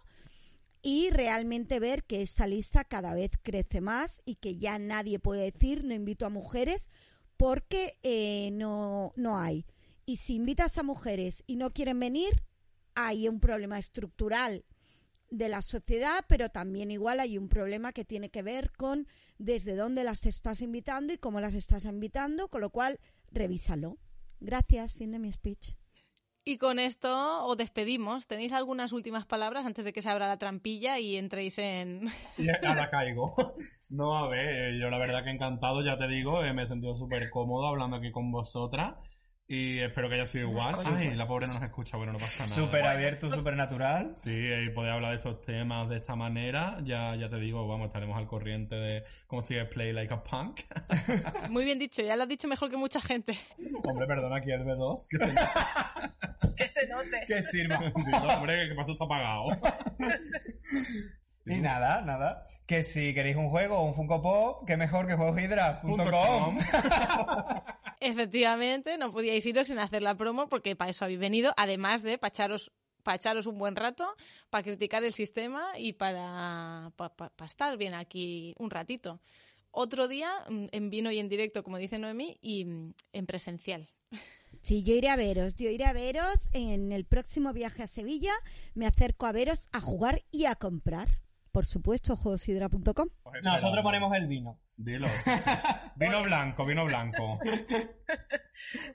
y realmente ver que esta lista cada vez crece más y que ya nadie puede decir no invito a mujeres porque eh, no, no hay. Y si invitas a mujeres y no quieren venir, hay un problema estructural de la sociedad, pero también igual hay un problema que tiene que ver con desde dónde las estás invitando y cómo las estás invitando, con lo cual revísalo. Gracias, fin de mi speech. Y con esto os despedimos. ¿Tenéis algunas últimas palabras antes de que se abra la trampilla y entréis en... Y ahora caigo. No, a ver, yo la verdad que encantado, ya te digo, eh, me he sentido súper cómodo hablando aquí con vosotras. Y espero que haya sido igual. Ay, la pobre no nos escucha, bueno, no pasa nada. Súper abierto, súper natural. Sí, y poder hablar de estos temas de esta manera, ya, ya te digo, vamos, estaremos al corriente de cómo sigue Play Like a Punk. Muy bien dicho, ya lo has dicho mejor que mucha gente. Hombre, perdona, aquí el B2. Que se, que se note. Que sirva. hombre, que pasó está apagado. y nada, nada. Que si queréis un juego o un Funko Pop, que mejor que juegoshydra.com. Efectivamente, no podíais iros sin hacer la promo porque para eso habéis venido, además de para echaros, un buen rato, para criticar el sistema y para, estar bien aquí un ratito. Otro día mm, en vino y en directo, como dice Noemí, y mm, en presencial. Sí, yo iré a veros, yo iré a veros en el próximo viaje a Sevilla, me acerco a veros a jugar y a comprar. Por supuesto, juegosidra.com. Nosotros ponemos el vino. Dilo. vino blanco, vino blanco.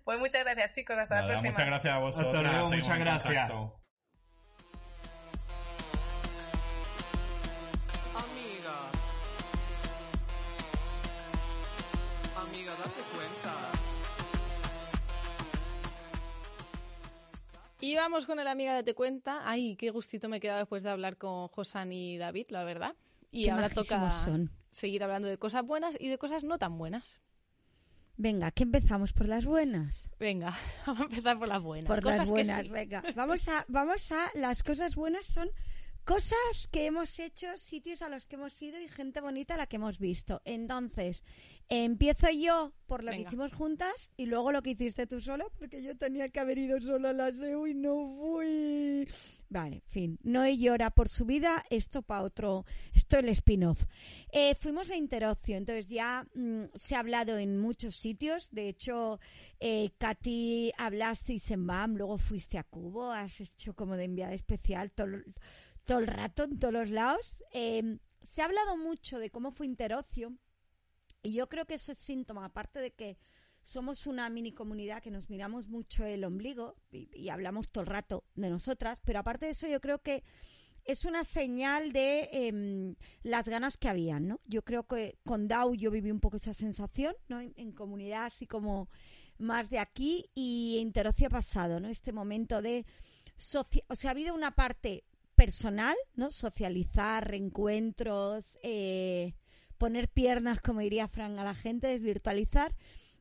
Pues muchas gracias, chicos. Hasta la próxima. Muchas gracias a vosotros. Hasta luego, muchas gracias. Y vamos con el amiga de Te Cuenta. Ay, qué gustito me he quedado después de hablar con Josan y David, la verdad. Y ahora toca seguir hablando de cosas buenas y de cosas no tan buenas. Venga, ¿qué empezamos por las buenas? Venga, vamos a empezar por las buenas. Por las buenas, venga. Vamos a, vamos a, las cosas buenas son cosas que hemos hecho, sitios a los que hemos ido y gente bonita a la que hemos visto. Entonces, empiezo yo por lo que hicimos juntas y luego lo que hiciste tú solo, porque yo tenía que haber ido sola a la SEU y no fui. Vale, fin. No llora por su vida, esto para otro, esto el spin-off. Eh, fuimos a Interocio, entonces ya mm, se ha hablado en muchos sitios. De hecho, eh, Katy hablasteis en BAM, luego fuiste a Cubo, has hecho como de enviada especial todo todo el rato, en todos los lados. Em, se ha hablado mucho de cómo fue Interocio y yo creo que eso es síntoma, aparte de que somos una mini comunidad que nos miramos mucho el ombligo y, hablamos todo el rato de nosotras, pero aparte de eso yo creo que es una señal de em, las ganas que habían, ¿no? Yo creo que con Dau yo viví un poco esa sensación, ¿no? En, comunidad así como más de aquí y Interocio ha pasado, ¿no? Este momento de... o sea, ha habido una parte personal, ¿no? Socializar, reencuentros, eh, poner piernas, como diría Frank, a la gente, desvirtualizar.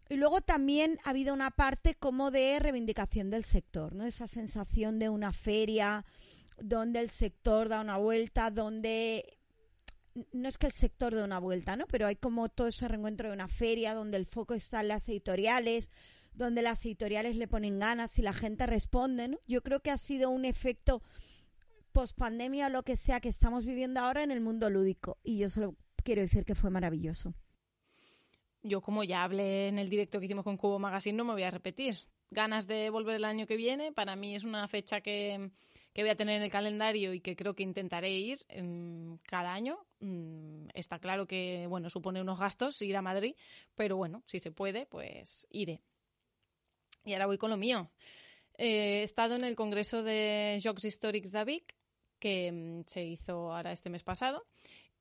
Y luego también ha habido una parte como de reivindicación del sector, ¿no? Esa sensación de una feria donde el sector da una vuelta, donde no es que el sector dé una vuelta, ¿no? Pero hay como todo ese reencuentro de una feria donde el foco está en las editoriales, donde las editoriales le ponen ganas y la gente responde, ¿no? Yo creo que ha sido un efecto post-pandemia o lo que sea que estamos viviendo ahora en el mundo lúdico. Y yo solo quiero decir que fue maravilloso. Yo, como ya hablé en el directo que hicimos con Cubo Magazine, no me voy a repetir. Ganas de volver el año que viene. Para mí es una fecha que, que voy a tener en el calendario y que creo que intentaré ir em, cada año. Mm, está claro que, bueno, supone unos gastos ir a Madrid, pero bueno, si se puede, pues iré. Y ahora voy con lo mío. Eh, he estado en el Congreso de Jocs Històrics de que mm, se hizo ahora este mes pasado,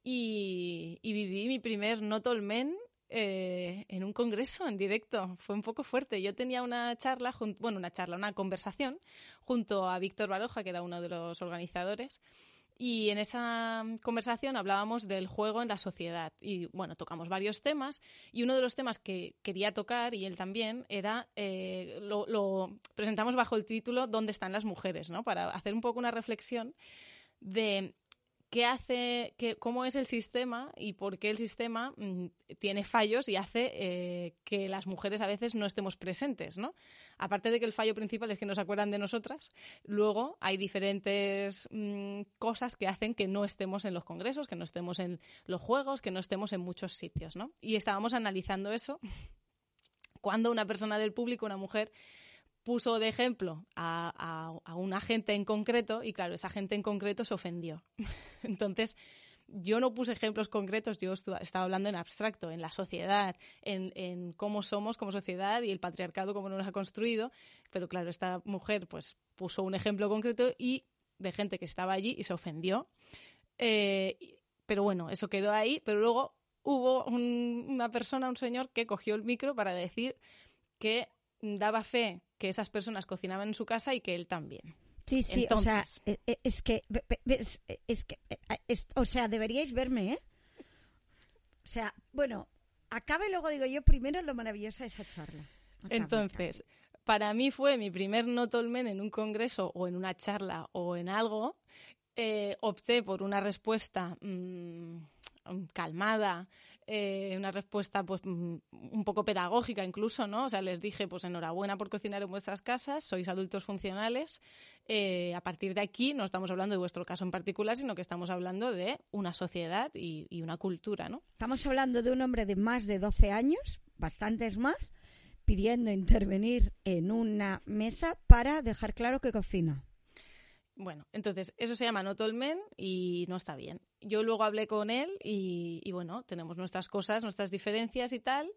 y, viví mi primer Notolmen eh, en un congreso en directo. Fue un poco fuerte. Yo tenía una charla, bueno, una charla, una conversación junto a Víctor Baroja, que era uno de los organizadores. Y en esa mm, conversación hablábamos del juego en la sociedad. Y bueno, tocamos varios temas. Y uno de los temas que quería tocar, y él también, era. eh, lo, lo presentamos bajo el título ¿Dónde están las mujeres? ¿no? Para hacer un poco una reflexión de qué hace, qué, cómo es el sistema y por qué el sistema mm, tiene fallos y hace eh, que las mujeres a veces no estemos presentes, ¿no? Aparte de que el fallo principal es que no se acuerdan de nosotras, luego hay diferentes mm, cosas que hacen que no estemos en los congresos, que no estemos en los juegos, que no estemos en muchos sitios, ¿no? Y estábamos analizando eso cuando una persona del público, una mujer, puso de ejemplo a, a, a una gente en concreto y claro, esa gente en concreto se ofendió. Entonces, yo no puse ejemplos concretos, yo estaba hablando en abstracto, en la sociedad, en, cómo somos como sociedad y el patriarcado cómo nos ha construido, pero claro, esta mujer pues puso un ejemplo concreto y de gente que estaba allí y se ofendió. Eh, pero bueno, eso quedó ahí, pero luego hubo un- una persona, un señor, que cogió el micro para decir que daba fe que esas personas cocinaban en su casa y que él también. Sí, sí, Entonces. o sea, eh, eh, es que, eh, es que, es- o sea, deberíais verme, ¿eh? O sea, bueno, acabe luego digo yo primero lo maravillosa de esa charla. Acabe, Entonces, para mí fue mi primer no tolmen en un congreso o en una charla o en algo. Eh, opté por una respuesta mm, calmada, eh, una respuesta pues mm, un poco pedagógica incluso, ¿no? O sea, les dije, pues enhorabuena por cocinar en vuestras casas, sois adultos funcionales. Eh, a partir de aquí no estamos hablando de vuestro caso en particular, sino que estamos hablando de una sociedad y, y una cultura, ¿no? Estamos hablando de un hombre de más de 12 años, bastantes más, pidiendo intervenir en una mesa para dejar claro que cocina. Bueno, entonces eso se llama no tolmen y no está bien. Yo luego hablé con él y, y bueno, tenemos nuestras cosas, nuestras diferencias y tal,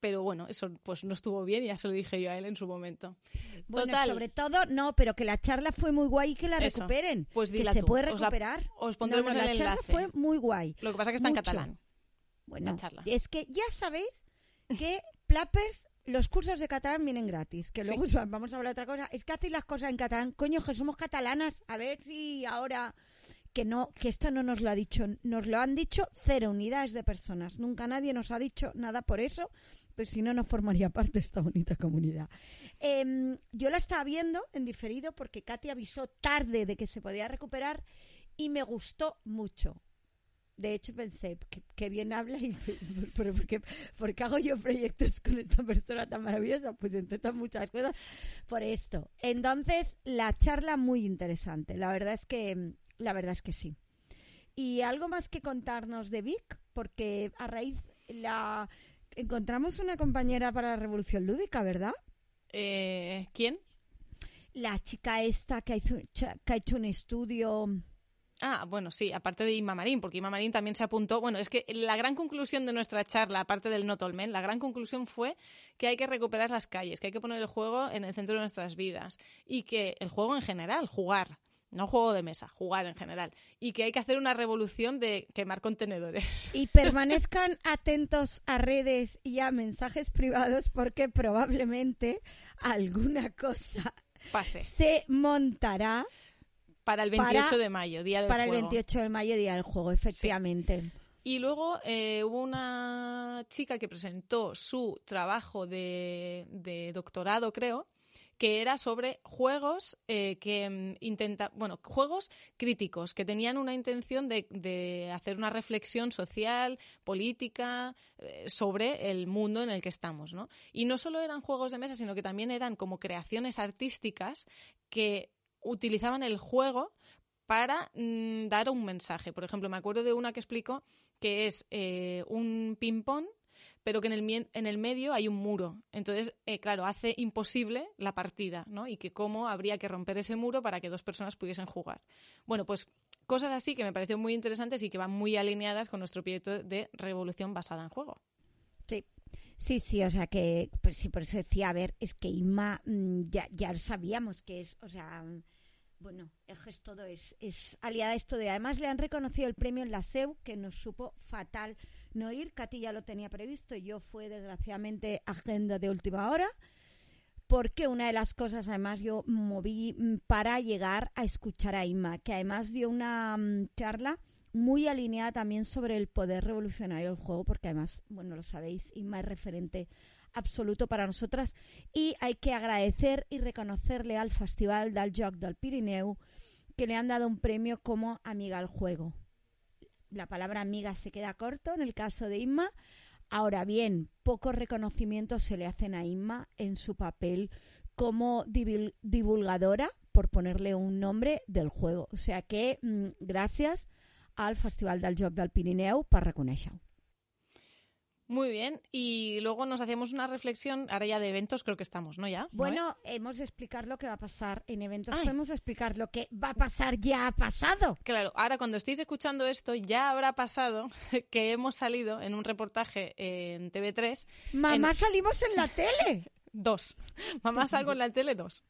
pero bueno, eso pues no estuvo bien y ya se lo dije yo a él en su momento. Bueno, Total. sobre todo, no, pero que la charla fue muy guay y que la Eso. recuperen. Pues que dila se tú. puede Os la- recuperar. Os pondremos no, el la charla fue muy guay. Lo que pasa es que está en catalán. Bueno, la charla. es que ya sabéis que Plappers, los cursos de catalán vienen gratis. Que luego os va- vamos a hablar de otra cosa. Es que hacéis las cosas en catalán. Coño, que somos catalanas. A ver si ahora que no, que esto no nos lo ha dicho, nos lo han dicho cero unidades de personas. Nunca nadie nos ha dicho nada por eso, pues si no, no formaría parte de esta bonita comunidad. Em, yo la estaba viendo en diferido porque Katy avisó tarde de que se podía recuperar y me gustó mucho. De hecho, pensé, que, que bien habla y pero ¿por qué, por qué hago yo proyectos con esta persona tan maravillosa? Pues entre otras muchas cosas, por esto. Entonces, la charla muy interesante. La verdad es que, la verdad es que sí. Y algo más que contarnos de Vic, porque a raíz la encontramos una compañera para la Revolución Lúdica, ¿verdad? Eh, ¿Quién? La chica esta que ha hecho, que ha hecho un estudio. Ah, bueno, sí, aparte de Inma Marín, porque Inma Marín también se apuntó. Bueno, es que la gran conclusión de nuestra charla, aparte del No Tolmen, la gran conclusión fue que hay que recuperar las calles, que hay que poner el juego en el centro de nuestras vidas y que el juego en general, jugar, no juego de mesa, jugar en general, y que hay que hacer una revolución de quemar contenedores. Y permanezcan atentos a redes y a mensajes privados porque probablemente alguna cosa Pase. se montará Para el 28 Para- de mayo, día del para el juego. 28 de mayo, día del juego, efectivamente. Y luego eh, hubo una chica que presentó su trabajo de, de doctorado, creo, que era sobre juegos eh, que mm, intenta, bueno, juegos críticos que tenían una intención de, de hacer una reflexión social, política eh, sobre el mundo en el que estamos, ¿no? Y no solo eran juegos de mesa, sino que también eran como creaciones artísticas que utilizaban el juego para mm, dar un mensaje. Por ejemplo, me acuerdo de una que explico que es eh, un ping-pong pero que en el, en el medio hay un muro. Entonces, eh, claro, hace imposible la partida, ¿no? Y que cómo habría que romper ese muro para que dos personas pudiesen jugar. Bueno, pues cosas así que me parecen muy interesantes y que van muy alineadas con nuestro proyecto de revolución basada en juego. Sí. Sí, sí, o sea que, pues sí, por eso decía, a ver, es que Inma mm, ya, ya sabíamos que es, o sea, bueno, es todo es, es aliada esto de, además le han reconocido el premio en la SEU, que nos supo fatal no ir. Katy ya lo tenía previsto, yo fue desgraciadamente agenda de última hora, porque una de las cosas, además, yo moví para llegar a escuchar a Inma, que además dio una mm, charla muy alineada también sobre el poder revolucionario del juego, porque además, bueno, lo sabéis, Inma es referente absoluto para nosotras y hay que agradecer y reconocerle al Festival del Joc del Pirineu que le han dado un premio como amiga al juego la palabra amiga se queda corto en el caso de Inma. Ahora bien, pocos reconocimientos se le hacen a Inma en su papel como divulgadora, por ponerle un nombre, del juego. O sea que mm, gracias al Festival del Joc del Pirineu per reconèixer-ho. Muy bien, y luego nos hacemos una reflexión, ahora ya de eventos creo que estamos, ¿no? Ya. Bueno, hemos de explicar lo que va a pasar en eventos, podemos explicar lo que va a pasar ya ha pasado. Claro, ahora cuando estéis escuchando esto ya habrá pasado que hemos salido en un reportaje en TV3. Mamá, salimos en la tele. dos. Mamá salgo en la tele dos.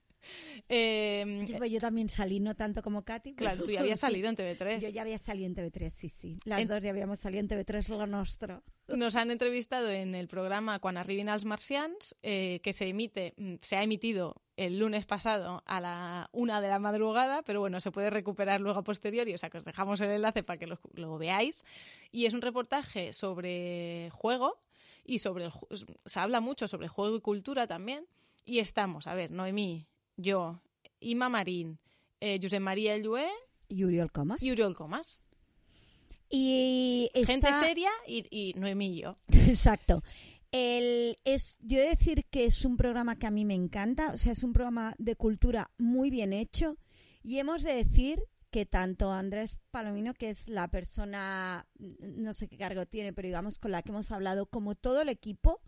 Eh, yo también salí, no tanto como Katy. Claro, tú ya habías salido en TV3. Yo ya había salido en TV3, sí, sí. Las dos ya habíamos salido en TV3, lo nuestro. Nos han entrevistado en el programa Quan arribin als marcians, eh, que se emite, mm, se ha emitido el lunes pasado a la una de la madrugada, pero bueno, se puede recuperar luego a posteriori, o sea que os dejamos el enlace para que lo, lo veáis. Y es un reportaje sobre juego y sobre se habla mucho sobre juego y cultura también. Y estamos, a ver, Noemí, yo, Ima Marín, eh, Josep María Llué y Uriol Comas. Uriol Comas. Y Gente seria y, y Noemí y yo. Exacto. El, es, yo he de decir que es un programa que a mí me encanta, o sea, es un programa de cultura muy bien hecho y hemos de decir que tanto Andrés Palomino, que es la persona, no sé qué cargo tiene, pero digamos con la que hemos hablado, como todo el equipo,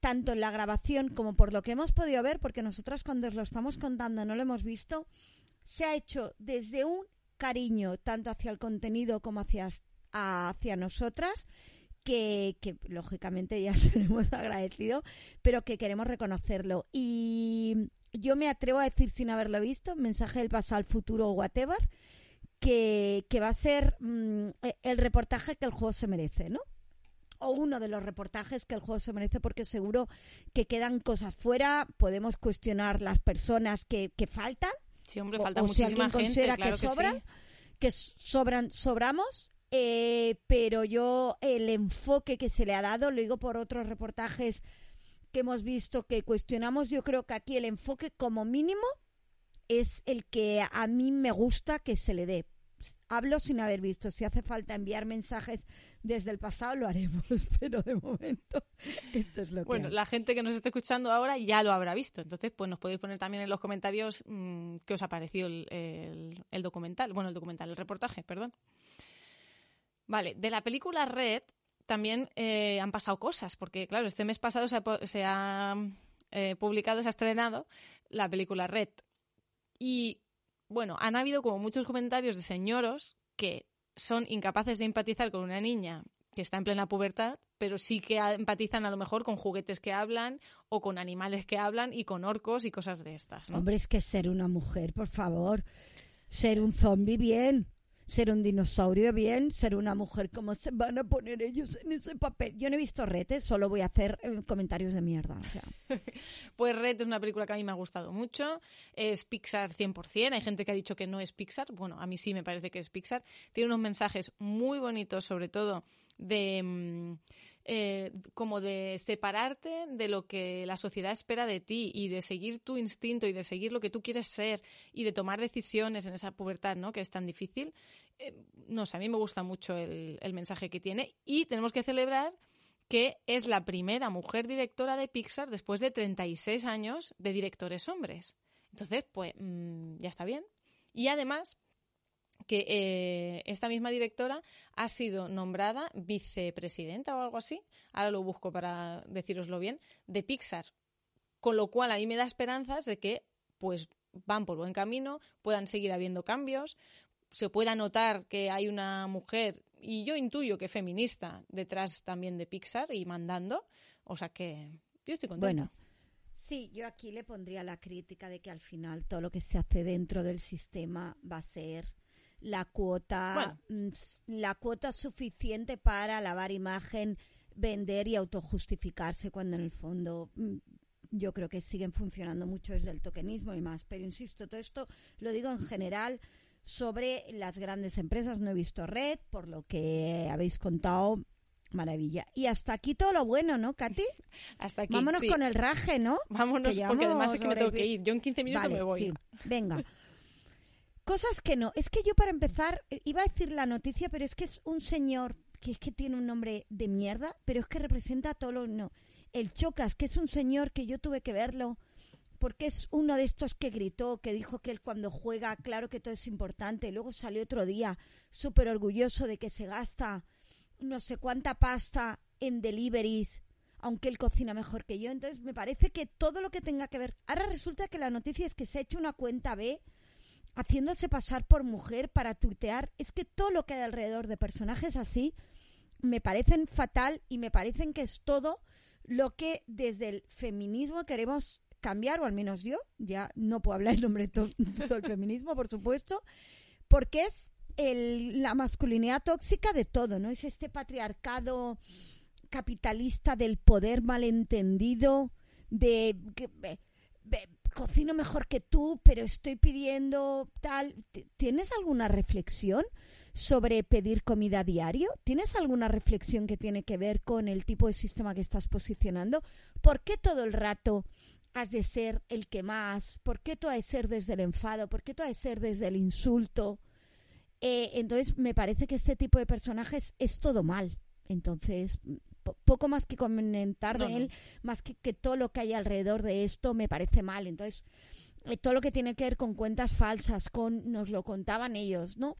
tanto en la grabación como por lo que hemos podido ver, porque nosotras cuando os lo estamos contando no lo hemos visto, se ha hecho desde un cariño tanto hacia el contenido como hacia, hacia nosotras, que, que, lógicamente ya se lo hemos agradecido, pero que queremos reconocerlo. Y yo me atrevo a decir sin haberlo visto, mensaje del pasado al futuro o whatever, que, que va a ser mm, el reportaje que el juego se merece, ¿no? O uno de los reportajes que el juego se merece porque seguro que quedan cosas fuera, podemos cuestionar las personas que, que faltan. Sí, hombre, falta muchísima gente, claro que, sobran, que sobran, sobramos, eh, pero yo el enfoque que se le ha dado, lo digo por otros reportajes que hemos visto que cuestionamos, yo creo que aquí el enfoque como mínimo es el que a mí me gusta que se le dé. Hablo sin haber visto. Si hace falta enviar mensajes desde el pasado lo haremos, pero de momento esto es lo que Bueno, la gente que nos esté escuchando ahora ya lo habrá visto, entonces pues nos podéis poner también en los comentarios mm, qué os ha parecido el, documental, bueno, el documental, el reportaje, perdón. Vale, de la película Red también eh, han pasado cosas, porque claro, este mes pasado se ha, eh, publicado, se ha estrenado la película Red. Y bueno, han habido como muchos comentarios de señoros que son incapaces de empatizar con una niña que está en plena pubertad, pero sí que empatizan a lo mejor con juguetes que hablan o con animales que hablan y con orcos y cosas de estas. Hombre, es que ser una mujer, por favor, ser un zombie bien ser un dinosaurio bien, ser una mujer, ¿cómo se van a poner ellos en ese papel? Yo no he visto Red, ¿eh? solo voy a hacer eh, comentarios de mierda. pues Red es una película que a mí me ha gustado mucho, es Pixar 100%, hay gente que ha dicho que no es Pixar, bueno, a mí sí me parece que es Pixar, tiene unos mensajes muy bonitos, sobre todo de... Mm, eh, como de separarte de lo que la sociedad espera de ti y de seguir tu instinto y de seguir lo que tú quieres ser y de tomar decisiones en esa pubertad, ¿no? Que es tan difícil. Eh, no sé, a mí me gusta mucho el, mensaje que tiene y tenemos que celebrar que es la primera mujer directora de Pixar después de 36 años de directores hombres. Entonces, pues mm, ya está bien. Y además, que eh, esta misma directora ha sido nombrada vicepresidenta o algo así, ahora lo busco para deciroslo bien, de Pixar. Con lo cual a mí me da esperanzas de que pues van por buen camino, puedan seguir habiendo cambios, se pueda notar que hay una mujer, y yo intuyo que feminista, detrás también de Pixar y mandando. O sea que yo estoy contenta. Bueno, sí, yo aquí le pondría la crítica de que al final todo lo que se hace dentro del sistema va a ser la cuota, Bueno. mm, la cuota suficiente para lavar imagen, vender y autojustificarse cuando en el fondo mm, yo creo que siguen funcionando mucho desde el tokenismo y más. Pero insisto, todo esto lo digo en general sobre las grandes empresas. No he visto red, por lo que habéis contado. Maravilla. Y hasta aquí todo lo bueno, ¿no, Katy? Hasta aquí. Vámonos sí. con el raje, ¿no? Vámonos, que porque además es que me tengo que ir. Yo en 15 minutos Vale, me voy. sí. Venga. Cosas que no. Es que yo para empezar eh, iba a decir la noticia, pero es que es un señor que es que tiene un nombre de mierda, pero es que representa todo lo no. El Chocas, que es un señor que yo tuve que verlo porque es uno de estos que gritó, que dijo que él cuando juega, claro que todo es importante. Luego salió otro día súper orgulloso de que se gasta no sé cuánta pasta en deliveries, aunque él cocina mejor que yo. Entonces me parece que todo lo que tenga que ver. Ahora resulta que la noticia es que se ha hecho una cuenta B haciéndose pasar por mujer para tuitear. Es que todo lo que hay alrededor de personajes así me parecen fatal y me parecen que es todo lo que desde el feminismo queremos cambiar, o al menos yo, ya no puedo hablar en nombre de to- de todo el feminismo, por supuesto, porque es el- la masculinidad tóxica de todo, ¿no? Es este patriarcado capitalista del poder malentendido, de cocino mejor que tú, pero estoy pidiendo tal. ¿Tienes alguna reflexión sobre pedir comida a diario? ¿Tienes alguna reflexión que tiene que ver con el tipo de sistema que estás posicionando? ¿Por qué todo el rato has de ser el que más? ¿Por qué tú has de ser desde el enfado? ¿Por qué tú has de ser desde el insulto? Eh, entonces, me parece que este tipo de personajes es todo mal. Entonces, poco más que comentar No, de no. él, más que, que todo lo que hay alrededor de esto me parece mal. Entonces, eh, todo lo que tiene que ver con cuentas falsas, con nos lo contaban ellos, ¿no?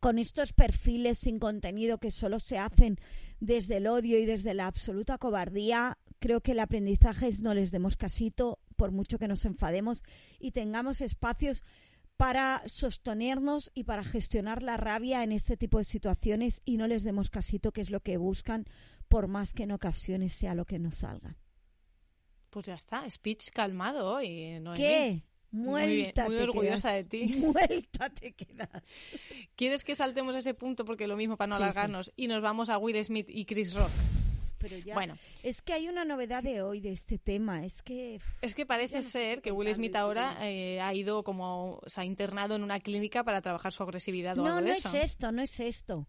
Con estos perfiles sin contenido que solo se hacen desde el odio y desde la absoluta cobardía, creo que el aprendizaje es no les demos casito, por mucho que nos enfademos y tengamos espacios para sostenernos y para gestionar la rabia en este tipo de situaciones y no les demos casito, que es lo que buscan, por más que en ocasiones sea lo que nos salga. Pues ya está, speech calmado hoy. Noemí. ¿Qué? Muy bien, Muerta muy orgullosa quedas. de ti. Muerta te quedas. ¿Quieres que saltemos a ese punto? Porque lo mismo para no Sí, sí. alargarnos. Y nos vamos a Will Smith y Chris Rock. Pero ya, Bueno, es que hay una novedad de hoy de este tema. Es que es que parece no ser que Will Smith ahora eh, ha ido como, se ha internado en una clínica para trabajar su agresividad o no, algo no de es esto, no es esto.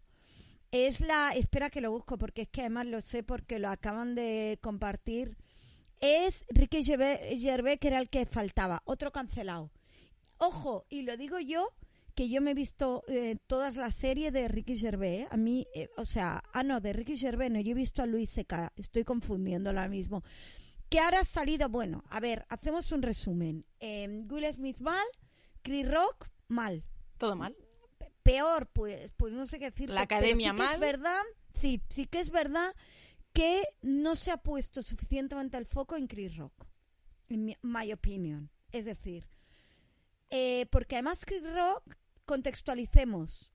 Es la, espera que lo busco porque es que además lo sé porque lo acaban de compartir. Es Ricky Gervais, que era el que faltaba, otro cancelado. Ojo, y lo digo yo, que yo me he visto eh, todas las series de Ricky Gervais. ¿eh? A mí, eh, o sea, ah, no, de Ricky Gervais no, yo he visto a Luis Seca, estoy confundiendo ahora mismo. Que ahora ha salido, bueno, a ver, hacemos un resumen. Eh, Will Smith mal, Chris Rock mal Todo mal. Peor, pues, pues no sé qué decir. La academia sí que mal. Es verdad, sí, sí que es verdad que no se ha puesto suficientemente el foco en Chris Rock, en mi my opinion. Es decir, eh, porque además Chris Rock, contextualicemos,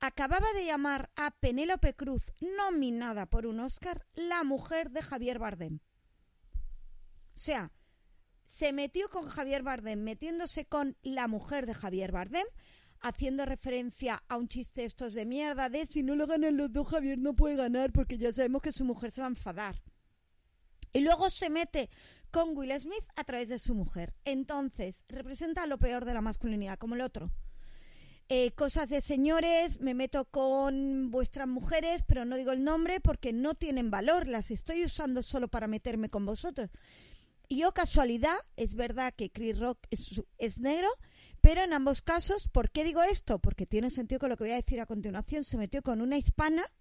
acababa de llamar a Penélope Cruz, nominada por un Oscar, la mujer de Javier Bardem. O sea, se metió con Javier Bardem, metiéndose con la mujer de Javier Bardem, haciendo referencia a un chiste de estos de mierda de si no lo ganan los dos, Javier no puede ganar porque ya sabemos que su mujer se va a enfadar. Y luego se mete con Will Smith a través de su mujer. Entonces, representa lo peor de la masculinidad, como el otro. eh, cosas de señores, me meto con vuestras mujeres, pero no digo el nombre porque no tienen valor, las estoy usando solo para meterme con vosotros. Y yo, casualidad, es verdad que Chris Rock es, es negro, pero en ambos casos, ¿por qué digo esto? Porque tiene sentido con lo que voy a decir a continuación, se metió con una hispana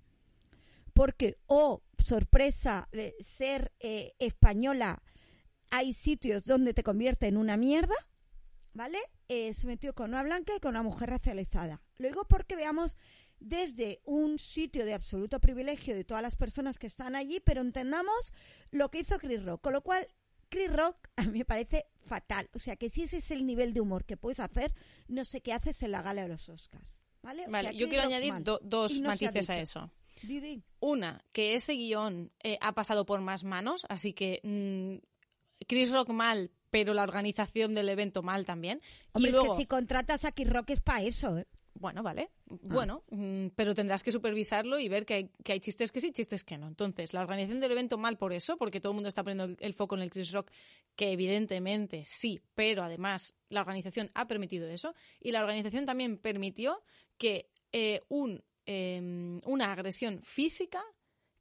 porque, oh, sorpresa, de ser eh, española, hay sitios donde te convierte en una mierda, ¿vale? Eh, se metió con una blanca y con una mujer racializada. Lo digo porque veamos desde un sitio de absoluto privilegio de todas las personas que están allí, pero entendamos lo que hizo Chris Rock. Con lo cual, Chris Rock a mí me parece fatal. O sea, que si ese es el nivel de humor que puedes hacer, no sé qué haces en la gala de los Oscars. ¿Vale? O Vale, sea, yo quiero Rock añadir do- dos no matices a eso. Una, que ese guion eh, ha pasado por más manos, así que mm, Chris Rock mal, pero la organización del evento mal también. Hombre, y luego, es que si contratas a Chris Rock es para eso, ¿eh? Bueno, vale, Ah. bueno, mm, pero tendrás que supervisarlo y ver que hay, que hay chistes que sí, chistes que no. Entonces, la organización del evento mal por eso, porque todo el mundo está poniendo el, el foco en el Chris Rock, que evidentemente sí, pero además la organización ha permitido eso y la organización también permitió que eh, un, eh, una agresión física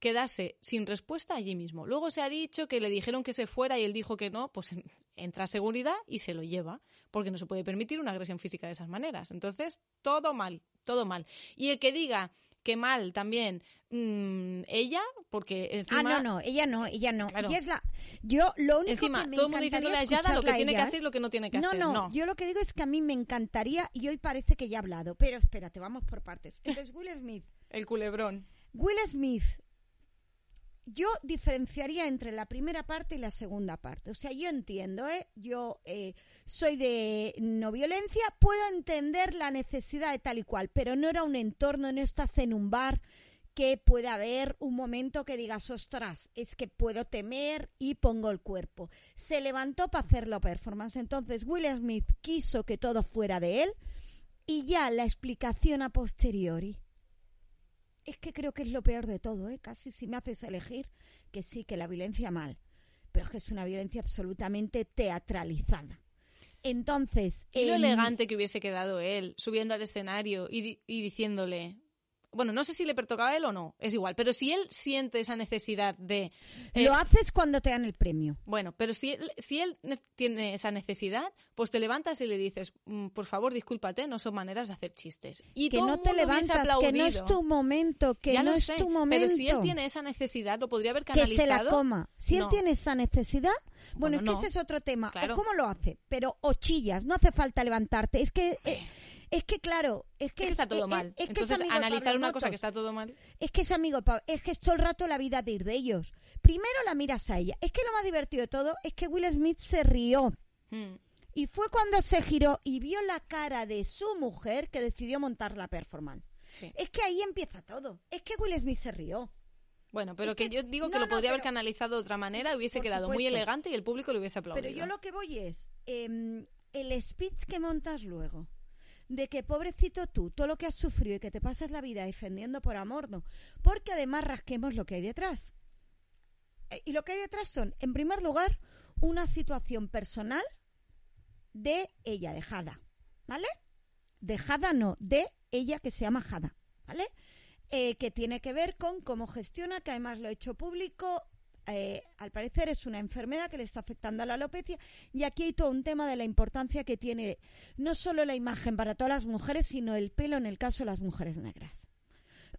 quedase sin respuesta allí mismo. Luego se ha dicho que le dijeron que se fuera y él dijo que no, pues en- entra a seguridad y se lo lleva, porque no se puede permitir una agresión física de esas maneras. Entonces, todo mal, todo mal. Y el que diga que mal también mm, ella, porque encima... Ah, no, no, ella no, ella no. Claro. Ella es la... Yo lo único Encima, que me todo el mundo diciéndole a Yada lo que tiene que hacer y lo que no tiene que no, hacer. no, No, yo lo que digo es que a mí me encantaría, y hoy parece que ya he hablado, pero espérate, vamos por partes. Entonces, Will Smith. el culebrón. Will Smith, yo diferenciaría entre la primera parte y la segunda parte. O sea, yo entiendo, ¿eh? Yo eh, soy de no violencia, puedo entender la necesidad de tal y cual, pero no era un entorno, no estás en un bar que pueda haber un momento que digas, ostras, es que puedo temer y pongo el cuerpo. Se levantó para hacer la performance. Entonces, Will Smith quiso que todo fuera de él y ya la explicación a posteriori es que creo que es lo peor de todo, ¿eh? Casi si me haces elegir que sí, que la violencia mal, pero es que es una violencia absolutamente teatralizada. Entonces, Y lo elegante que hubiese quedado él subiendo al escenario y, di- y diciéndole. Bueno, no sé si le pertocaba a él o no, es igual, pero si él siente esa necesidad de. eh, lo haces cuando te dan el premio. Bueno, pero si él, si él ne- tiene esa necesidad, pues te levantas y le dices, "Mm, por favor, discúlpate, no son maneras de hacer chistes. Y que todo no te levantas, que no es tu momento, que Ya no es sé, tu momento. Pero si él tiene esa necesidad, lo podría haber que canalizado. se la coma. Si No. él tiene esa necesidad, bueno, Bueno, es que no. ese es otro tema. Claro. O cómo lo hace, pero o chillas, no hace falta levantarte. Es que, eh, es que claro, es que, Es que está todo eh, mal. es que es Entonces, analizar una cosa que está todo mal. Es que es amigo es que es todo el rato la vida de ir de ellos. Primero la miras a ella. Es que lo más divertido de todo es que Will Smith se rió. Mm. Y fue cuando se giró y vio la cara de su mujer que decidió montar la performance. Sí. Es que ahí empieza todo. Es que Will Smith se rió. Bueno, pero que, que- yo digo que lo no, podría haber canalizado de otra manera, hubiese quedado muy elegante y el público lo hubiese aplaudido. Pero yo lo que voy es, em, el speech que montas luego, de que pobrecito tú, todo lo que has sufrido y que te pasas la vida defendiendo por amor, no. Porque además rasquemos lo que hay detrás. Eh, Y lo que hay detrás son, en primer lugar, una situación personal de ella, de Jada. ¿Vale? De Jada no, de ella que se llama Jada. ¿Vale? Eh, que tiene que ver con cómo gestiona, que además lo he hecho público. Eh, al parecer es una enfermedad que le está afectando a la alopecia y aquí hay todo un tema de la importancia que tiene no solo la imagen para todas las mujeres, sino el pelo en el caso de las mujeres negras.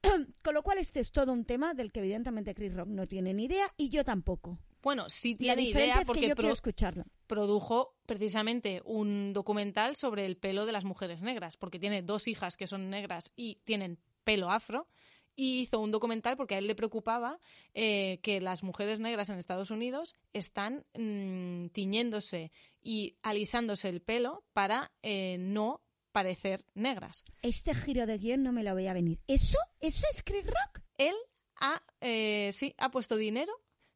Con lo cual este es todo un tema del que evidentemente Chris Rock no tiene ni idea y yo tampoco. Bueno, sí tiene idea es que porque yo quiero escucharla. produjo precisamente un documental sobre el pelo de las mujeres negras, porque tiene dos hijas que son negras y tienen pelo afro, y hizo un documental porque a él le preocupaba eh, que las mujeres negras en Estados Unidos están mm, tiñéndose y alisándose el pelo para eh, no parecer negras. Este giro de guion no me lo voy a venir. ¿Eso? ¿Eso es Chris Rock? Él ha, eh, sí, ha puesto dinero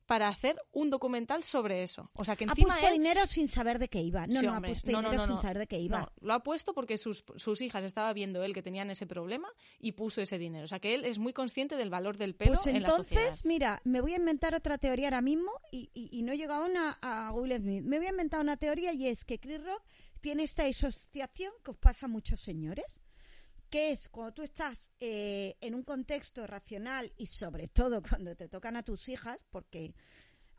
para hacer un documental sobre eso. O sea que Ha puesto él- dinero sin saber de qué iba. No, Sí, no, hombre. ha puesto No, no, dinero no, sin saber de qué iba. Lo ha puesto porque sus, sus hijas estaba viendo él que tenían ese problema y puso ese dinero. O sea que él es muy consciente del valor del pelo Pues en la sociedad. entonces, mira, me voy a inventar otra teoría ahora mismo y, y- y no he llegado a, a Will Smith. Me voy a inventar una teoría y es que Chris Rock tiene esta asociación que os pasa a muchos señores. Que es cuando tú estás eh, en un contexto racional y sobre todo cuando te tocan a tus hijas, porque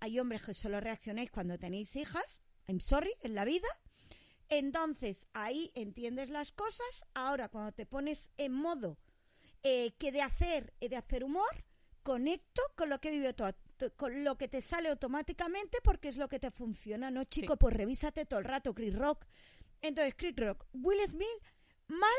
hay hombres que solo reaccionáis cuando tenéis hijas, I'm sorry, en la vida. Entonces ahí entiendes las cosas. Ahora cuando te pones en modo eh, que de hacer, eh, de hacer humor, conecto con lo que vivido todo, con lo que te sale automáticamente porque es lo que te funciona, ¿no, chico? Pues revísate todo el rato, Chris Rock. Entonces, Chris Rock, Will Smith, mal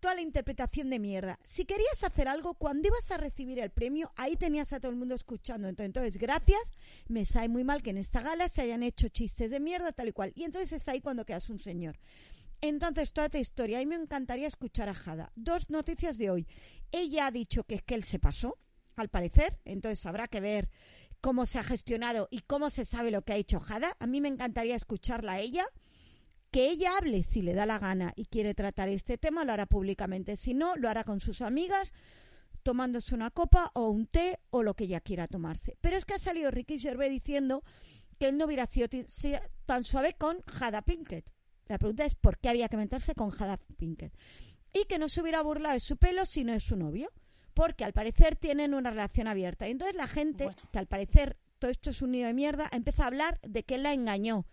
toda la interpretación de mierda. Si querías hacer algo, cuando ibas a recibir el premio, ahí tenías a todo el mundo escuchando. Entonces, gracias, me sabe muy mal que en esta gala se hayan hecho chistes de mierda, tal y cual. Y entonces es ahí cuando quedas un señor. Entonces, toda esta historia, a mí me encantaría escuchar a Jada. Dos noticias de hoy. Ella ha dicho que es que él se pasó, al parecer, entonces habrá que ver cómo se ha gestionado y cómo se sabe lo que ha hecho Jada. A mí me encantaría escucharla a ella que ella hable si le da la gana y quiere tratar este tema, lo hará públicamente. Si no, lo hará con sus amigas, tomándose una copa o un té o lo que ella quiera tomarse. Pero es que ha salido Ricky Gervais diciendo que él no hubiera sido tan suave con Jada Pinkett. La pregunta es por qué había que meterse con Jada Pinkett. Y que no se hubiera burlado de su pelo si no es su novio. Porque al parecer tienen una relación abierta. Y entonces la gente, que al parecer todo esto es un nido de mierda, empieza a hablar de que él la engañó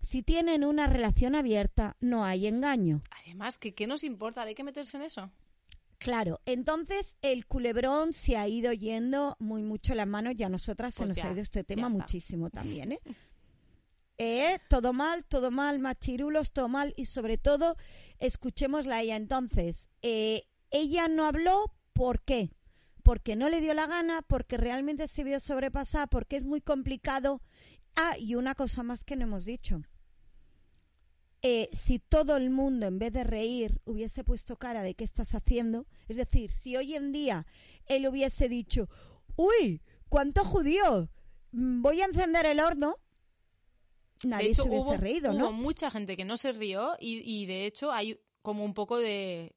si tienen una relación abierta, no hay engaño. Además, ¿qué, qué nos importa? ¿Hay que meterse en eso? Claro, entonces el culebrón se ha ido yendo muy mucho las manos y a nosotras se pues nos ha ido este tema muchísimo también, ¿eh? ¿eh? Todo mal, todo mal, machirulos, todo mal y sobre todo escuchémosla a ella. Entonces, eh, ella no habló, ¿por qué? Porque no le dio la gana, porque realmente se vio sobrepasada, porque es muy complicado. Ah, y una cosa más que no hemos dicho. Eh, si todo el mundo en vez de reír hubiese puesto cara de qué estás haciendo, es decir, si hoy en día él hubiese dicho, uy, ¿cuánto judío? Mm, voy a encender el horno, nadie se hubiese reído, ¿no? Hubo mucha gente que no se rió y, y de hecho hay como un poco de,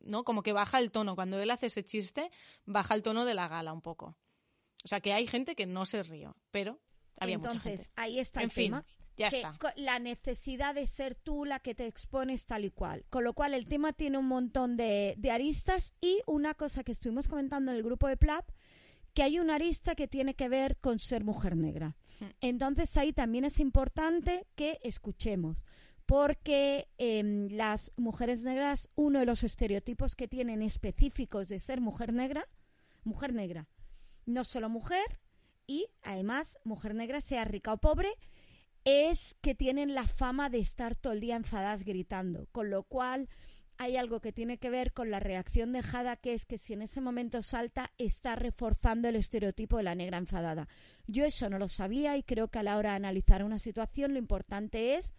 ¿no? Como que baja el tono. Cuando él hace ese chiste, baja el tono de la gala un poco. O sea que hay gente que no se rió, pero había Entonces, mucha gente. ahí está En el fin, tema. Ya que está. La necesidad de ser tú la que te expones tal y cual. Con lo cual el tema tiene un montón de, de aristas y una cosa que estuvimos comentando en el grupo de PLAP, que hay una arista que tiene que ver con ser mujer negra. Hmm. Entonces ahí también es importante que escuchemos. Porque em, las mujeres negras, uno de los estereotipos que tienen específicos de ser mujer negra, mujer negra, no solo mujer, y además mujer negra, sea rica o pobre, es que tienen la fama de estar todo el día enfadadas gritando, con lo cual hay algo que tiene que ver con la reacción de Jada, que es que si en ese momento salta, está reforzando el estereotipo de la negra enfadada. Yo eso no lo sabía y creo que a la hora de analizar una situación lo importante es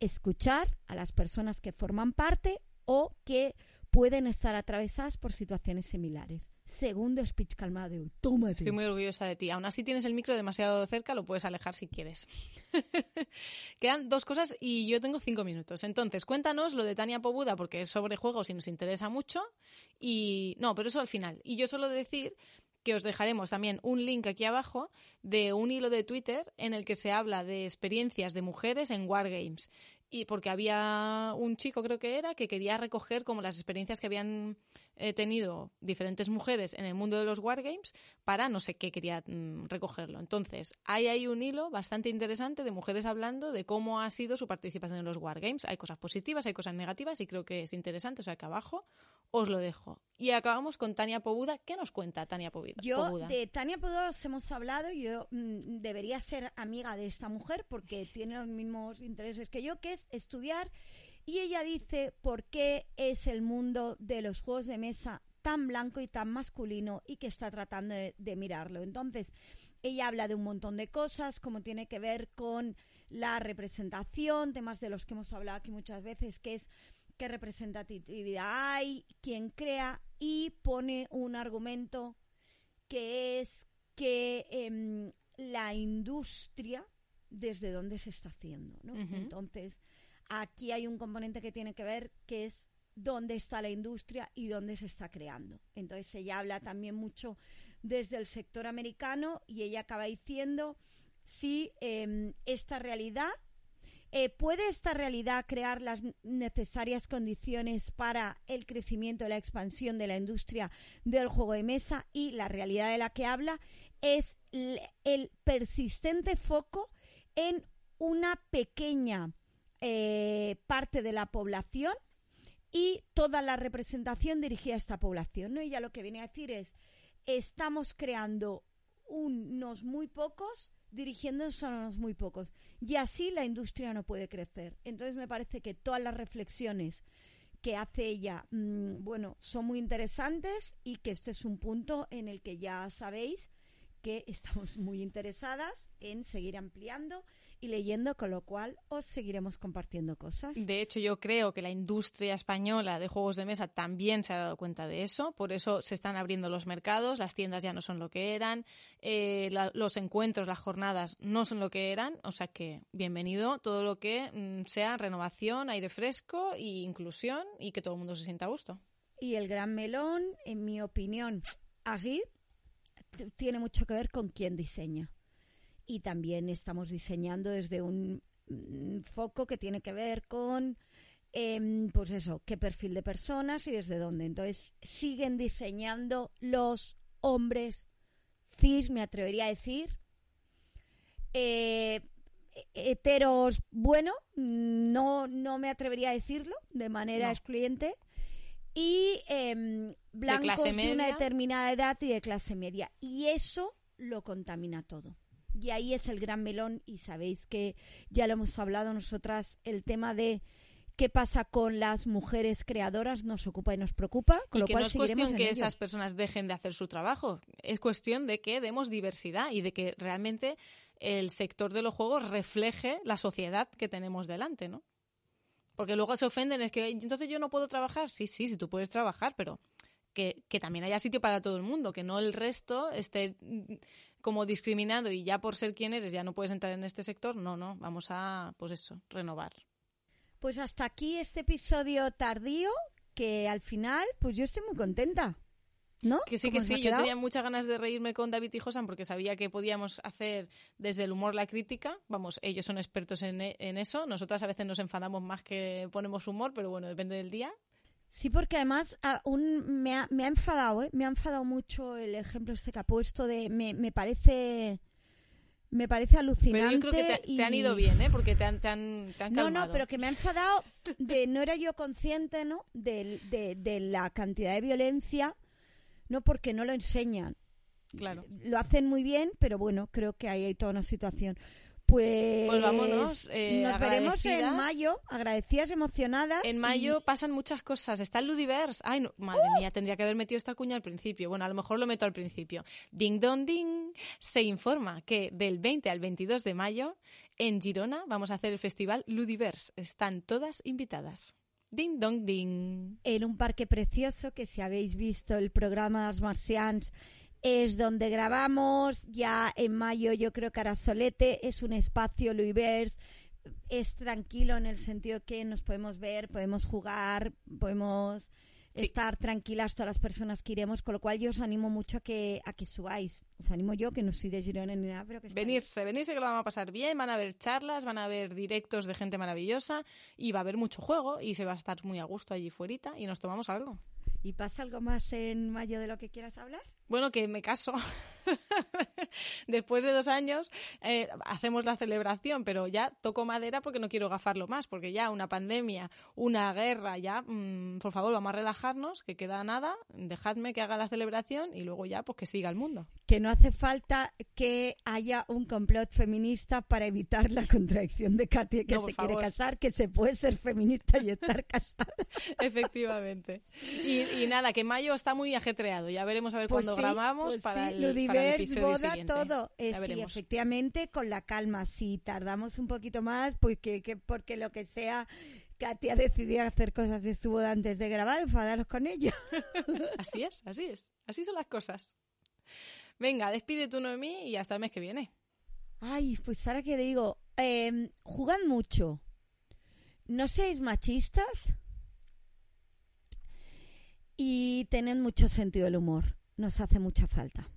escuchar a las personas que forman parte o que pueden estar atravesadas por situaciones similares. Segundo speech calmado. Tómate. Estoy muy orgullosa de ti. Aún así tienes el micro demasiado cerca, lo puedes alejar si quieres. Quedan dos cosas y yo tengo cinco minutos. Entonces, cuéntanos lo de Tania Pobuda, porque es sobre juegos y nos interesa mucho. Y no, pero eso al final. Y yo solo decir que os dejaremos también un link aquí abajo de un hilo de Twitter en el que se habla de experiencias de mujeres en Wargames. Y porque había un chico, creo que era, que quería recoger como las experiencias que habían eh, tenido diferentes mujeres en el mundo de los Wargames para no sé qué quería mm, recogerlo. Entonces, hay ahí un hilo bastante interesante de mujeres hablando de cómo ha sido su participación en los Wargames. Hay cosas positivas, hay cosas negativas y creo que es interesante. O sea que abajo os lo dejo. Y acabamos con Tania Pobuda. ¿Qué nos cuenta Tania Pobuda? Yo de Tania Pobuda os hemos hablado, yo mm, debería ser amiga de esta mujer porque tiene los mismos intereses que yo, que es estudiar. Y ella dice por qué es el mundo de los juegos de mesa tan blanco y tan masculino y que está tratando de, de mirarlo. Entonces, ella habla de un montón de cosas, como tiene que ver con la representación, temas de los que hemos hablado aquí muchas veces, que es qué representatividad hay, quién crea, y pone un argumento que es que em, la industria desde dónde se está haciendo. Entonces, aquí hay un componente que tiene que ver que es dónde está la industria y dónde se está creando. Entonces, ella habla también mucho desde el sector americano y ella acaba diciendo si em, esta realidad Eh, ¿Puede esta realidad crear las necesarias condiciones para el crecimiento y la expansión de la industria del juego de mesa? Y la realidad de la que habla es el persistente foco en una pequeña eh, parte de la población y toda la representación dirigida a esta población. ¿no? Ella lo que viene a decir es, estamos creando unos muy pocos dirigiéndonos a unos muy pocos. Y así la industria no puede crecer. Entonces me parece que todas las reflexiones que hace ella, mm, bueno, son muy interesantes y que este es un punto en el que ya sabéis que estamos muy interesadas en seguir ampliando y leyendo, con lo cual os seguiremos compartiendo cosas. De hecho, yo creo que la industria española de juegos de mesa también se ha dado cuenta de eso, por eso se están abriendo los mercados, las tiendas ya no son lo que eran, eh, los encuentros, las jornadas no son lo que eran, o sea que bienvenido todo lo que mm, sea renovación, aire fresco e inclusión y que todo el mundo se sienta a gusto. Y el gran melón, en mi opinión, así, tiene mucho que ver con quién diseña y también estamos diseñando desde un mm, foco que tiene que ver con em, pues eso, qué perfil de personas y desde dónde. Entonces, siguen diseñando los hombres cis, me atrevería a decir, eh, heteros, bueno, no, no me atrevería a decirlo de manera excluyente, y em, blancos de, de una determinada edad y de clase media. Y eso lo contamina todo y ahí es el gran melón y sabéis que ya lo hemos hablado nosotras, el tema de qué pasa con las mujeres creadoras nos ocupa y nos preocupa. Con y lo que cual no es cuestión que esas personas dejen de hacer su trabajo, es cuestión de que demos diversidad y de que realmente el sector de los juegos refleje la sociedad que tenemos delante, ¿no? Porque luego se ofenden, es que entonces yo no puedo trabajar. Sí, sí, sí, tú puedes trabajar, pero que, que, también haya sitio para todo el mundo, que no el resto esté como discriminado y ya por ser quien eres ya no puedes entrar en este sector, no, no, vamos a, pues eso, renovar. Pues hasta aquí este episodio tardío, que al final, pues yo estoy muy contenta. ¿No? Que sí, que sí. Yo tenía muchas ganas de reírme con David y Josan porque sabía que podíamos hacer desde el humor la crítica. Vamos, ellos son expertos en, en eso. Nosotras a veces nos enfadamos más que ponemos humor, pero bueno, depende del día. Sí, porque además aún me, ha, me ha enfadado, ¿eh? me ha enfadado mucho el ejemplo este que ha puesto de me, me parece me parece alucinante. Pero yo creo que te, han ido bien, ¿eh? Porque te han, te han, No, no, pero que me ha enfadado de no era yo consciente, ¿no? De, de, de, la cantidad de violencia, no porque no lo enseñan. Claro. Lo hacen muy bien, pero bueno, creo que ahí hay toda una situación. Pues, pues vámonos. Eh, nos veremos en mayo, agradecidas, emocionadas. En mayo pasan muchas cosas. Está el Ludiverse. Ay, no, madre ¡Uh! mía, tendría que haber metido esta cuña al principio. Bueno, a lo mejor lo meto al principio. Ding dong ding. Se informa que del 20 al 22 de mayo en Girona vamos a hacer el festival Ludiverse. Están todas invitadas. Ding dong ding. En un parque precioso que si habéis visto el programa de las Marcians es donde grabamos. Ya en mayo yo creo que Arasolete es un espacio Luivers. Es tranquilo en el sentido que nos podemos ver, podemos jugar, podemos estar tranquilas todas las personas que iremos, con lo cual yo os animo mucho a que, a que subáis. Os animo yo, que no soy de Girona ni nada, pero que Venirse, venirse que lo vamos a pasar bien, van a haber charlas, van a haber directos de gente maravillosa y va a haber mucho juego y se va a estar muy a gusto allí fuera y nos tomamos algo. ¿Y pasa algo más en mayo de lo que quieras hablar? Bueno, que me caso. Después de dos años eh, hacemos la celebración, pero ya toco madera porque no quiero gafarlo más, porque ya una pandemia, una guerra, ya, mmm, por favor, vamos a relajarnos, que queda nada, dejadme que haga la celebración y luego ya, pues que siga el mundo. Que no hace falta que haya un complot feminista para evitar la contradicción de Katy que No, se quiere casar, que se puede ser feminista y estar casada. Efectivamente. Y, y nada, que mayo está muy ajetreado. Ya veremos a ver Pues cuándo sí, grabamos pues para, el, para el episodio boda, siguiente. todo. Eh, sí, veremos. efectivamente, con la calma. Si tardamos un poquito más, pues que, que- porque lo que sea, Katy ha decidido hacer cosas de su boda antes de grabar, enfadaros con ella. Así es, así es. Así son las cosas. Venga, despide tú, Noemí, y hasta el mes que viene. Ay, pues ahora que digo, eh, jugad mucho. No seáis machistas y tened mucho sentido del humor. Nos hace mucha falta.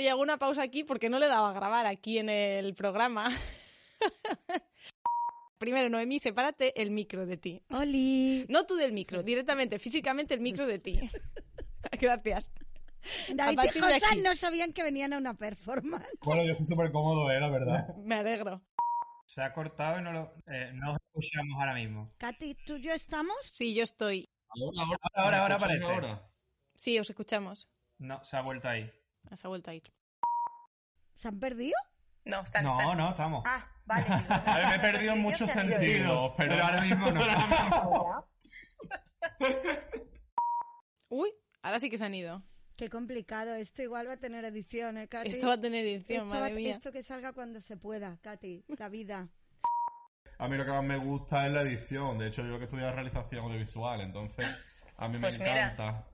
Oye, hago una pausa aquí porque no le daba a grabar aquí en el programa. Primero, Noemí, sepárate el micro de ti. Oli. No tú del micro, directamente, físicamente el micro de ti. Gracias. David y José no sabían que venían a una performance. Bueno, yo estoy súper cómodo, eh, la verdad. Me alegro. Se ha cortado y no lo eh, no os escuchamos ahora mismo. Katy, ¿tú y yo estamos? Sí, yo estoy. Ahora, ahora, Ahora, ahora ¿me escuchan aparece. ahora? Sí, os escuchamos. No, se ha vuelto ahí. Has vuelto a ir. ¿Se han perdido? No, están, No, están. no, estamos. Ah, vale. A ver, me he perdido en muchos sentidos, pero ahora mismo no. Uy, ahora sí que se han ido. Qué complicado. Esto igual va a tener edición, ¿eh, Katy? Esto va a tener edición, Esto va- madre mía. esto que salga cuando se pueda, Katy. La vida. A mí lo que más me gusta es la edición. De hecho, yo que estudio realización audiovisual, entonces a mí Pues me mira. encanta.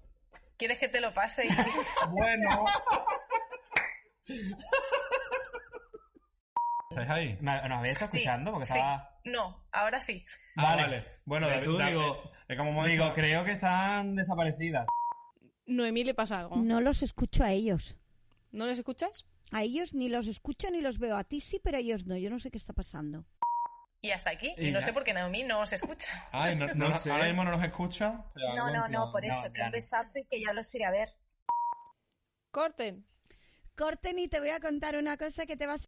¿Quieres que te lo pase? Bueno. ¿Estáis ahí? ¿Nos habéis estado Sí, escuchando? Porque sí. estaba... No, ahora sí. Ah, Vale. vale. Bueno, David, tú, David, digo- es como Digo, dicho- creo que están desaparecidas. Noemí le pasa algo. No los escucho a ellos. ¿No les escuchas? A ellos ni los escucho ni los veo. A ti sí, pero a ellos no. Yo no sé qué está pasando. Y hasta aquí. Y Y no ya. sé por qué Naomi no os escucha. Ay, no, No no- sé. ahora mismo no nos escucha. No, no, no, por no, eso, que un besazo y que ya los iré a ver. Corten. Corten y te voy a contar una cosa que te vas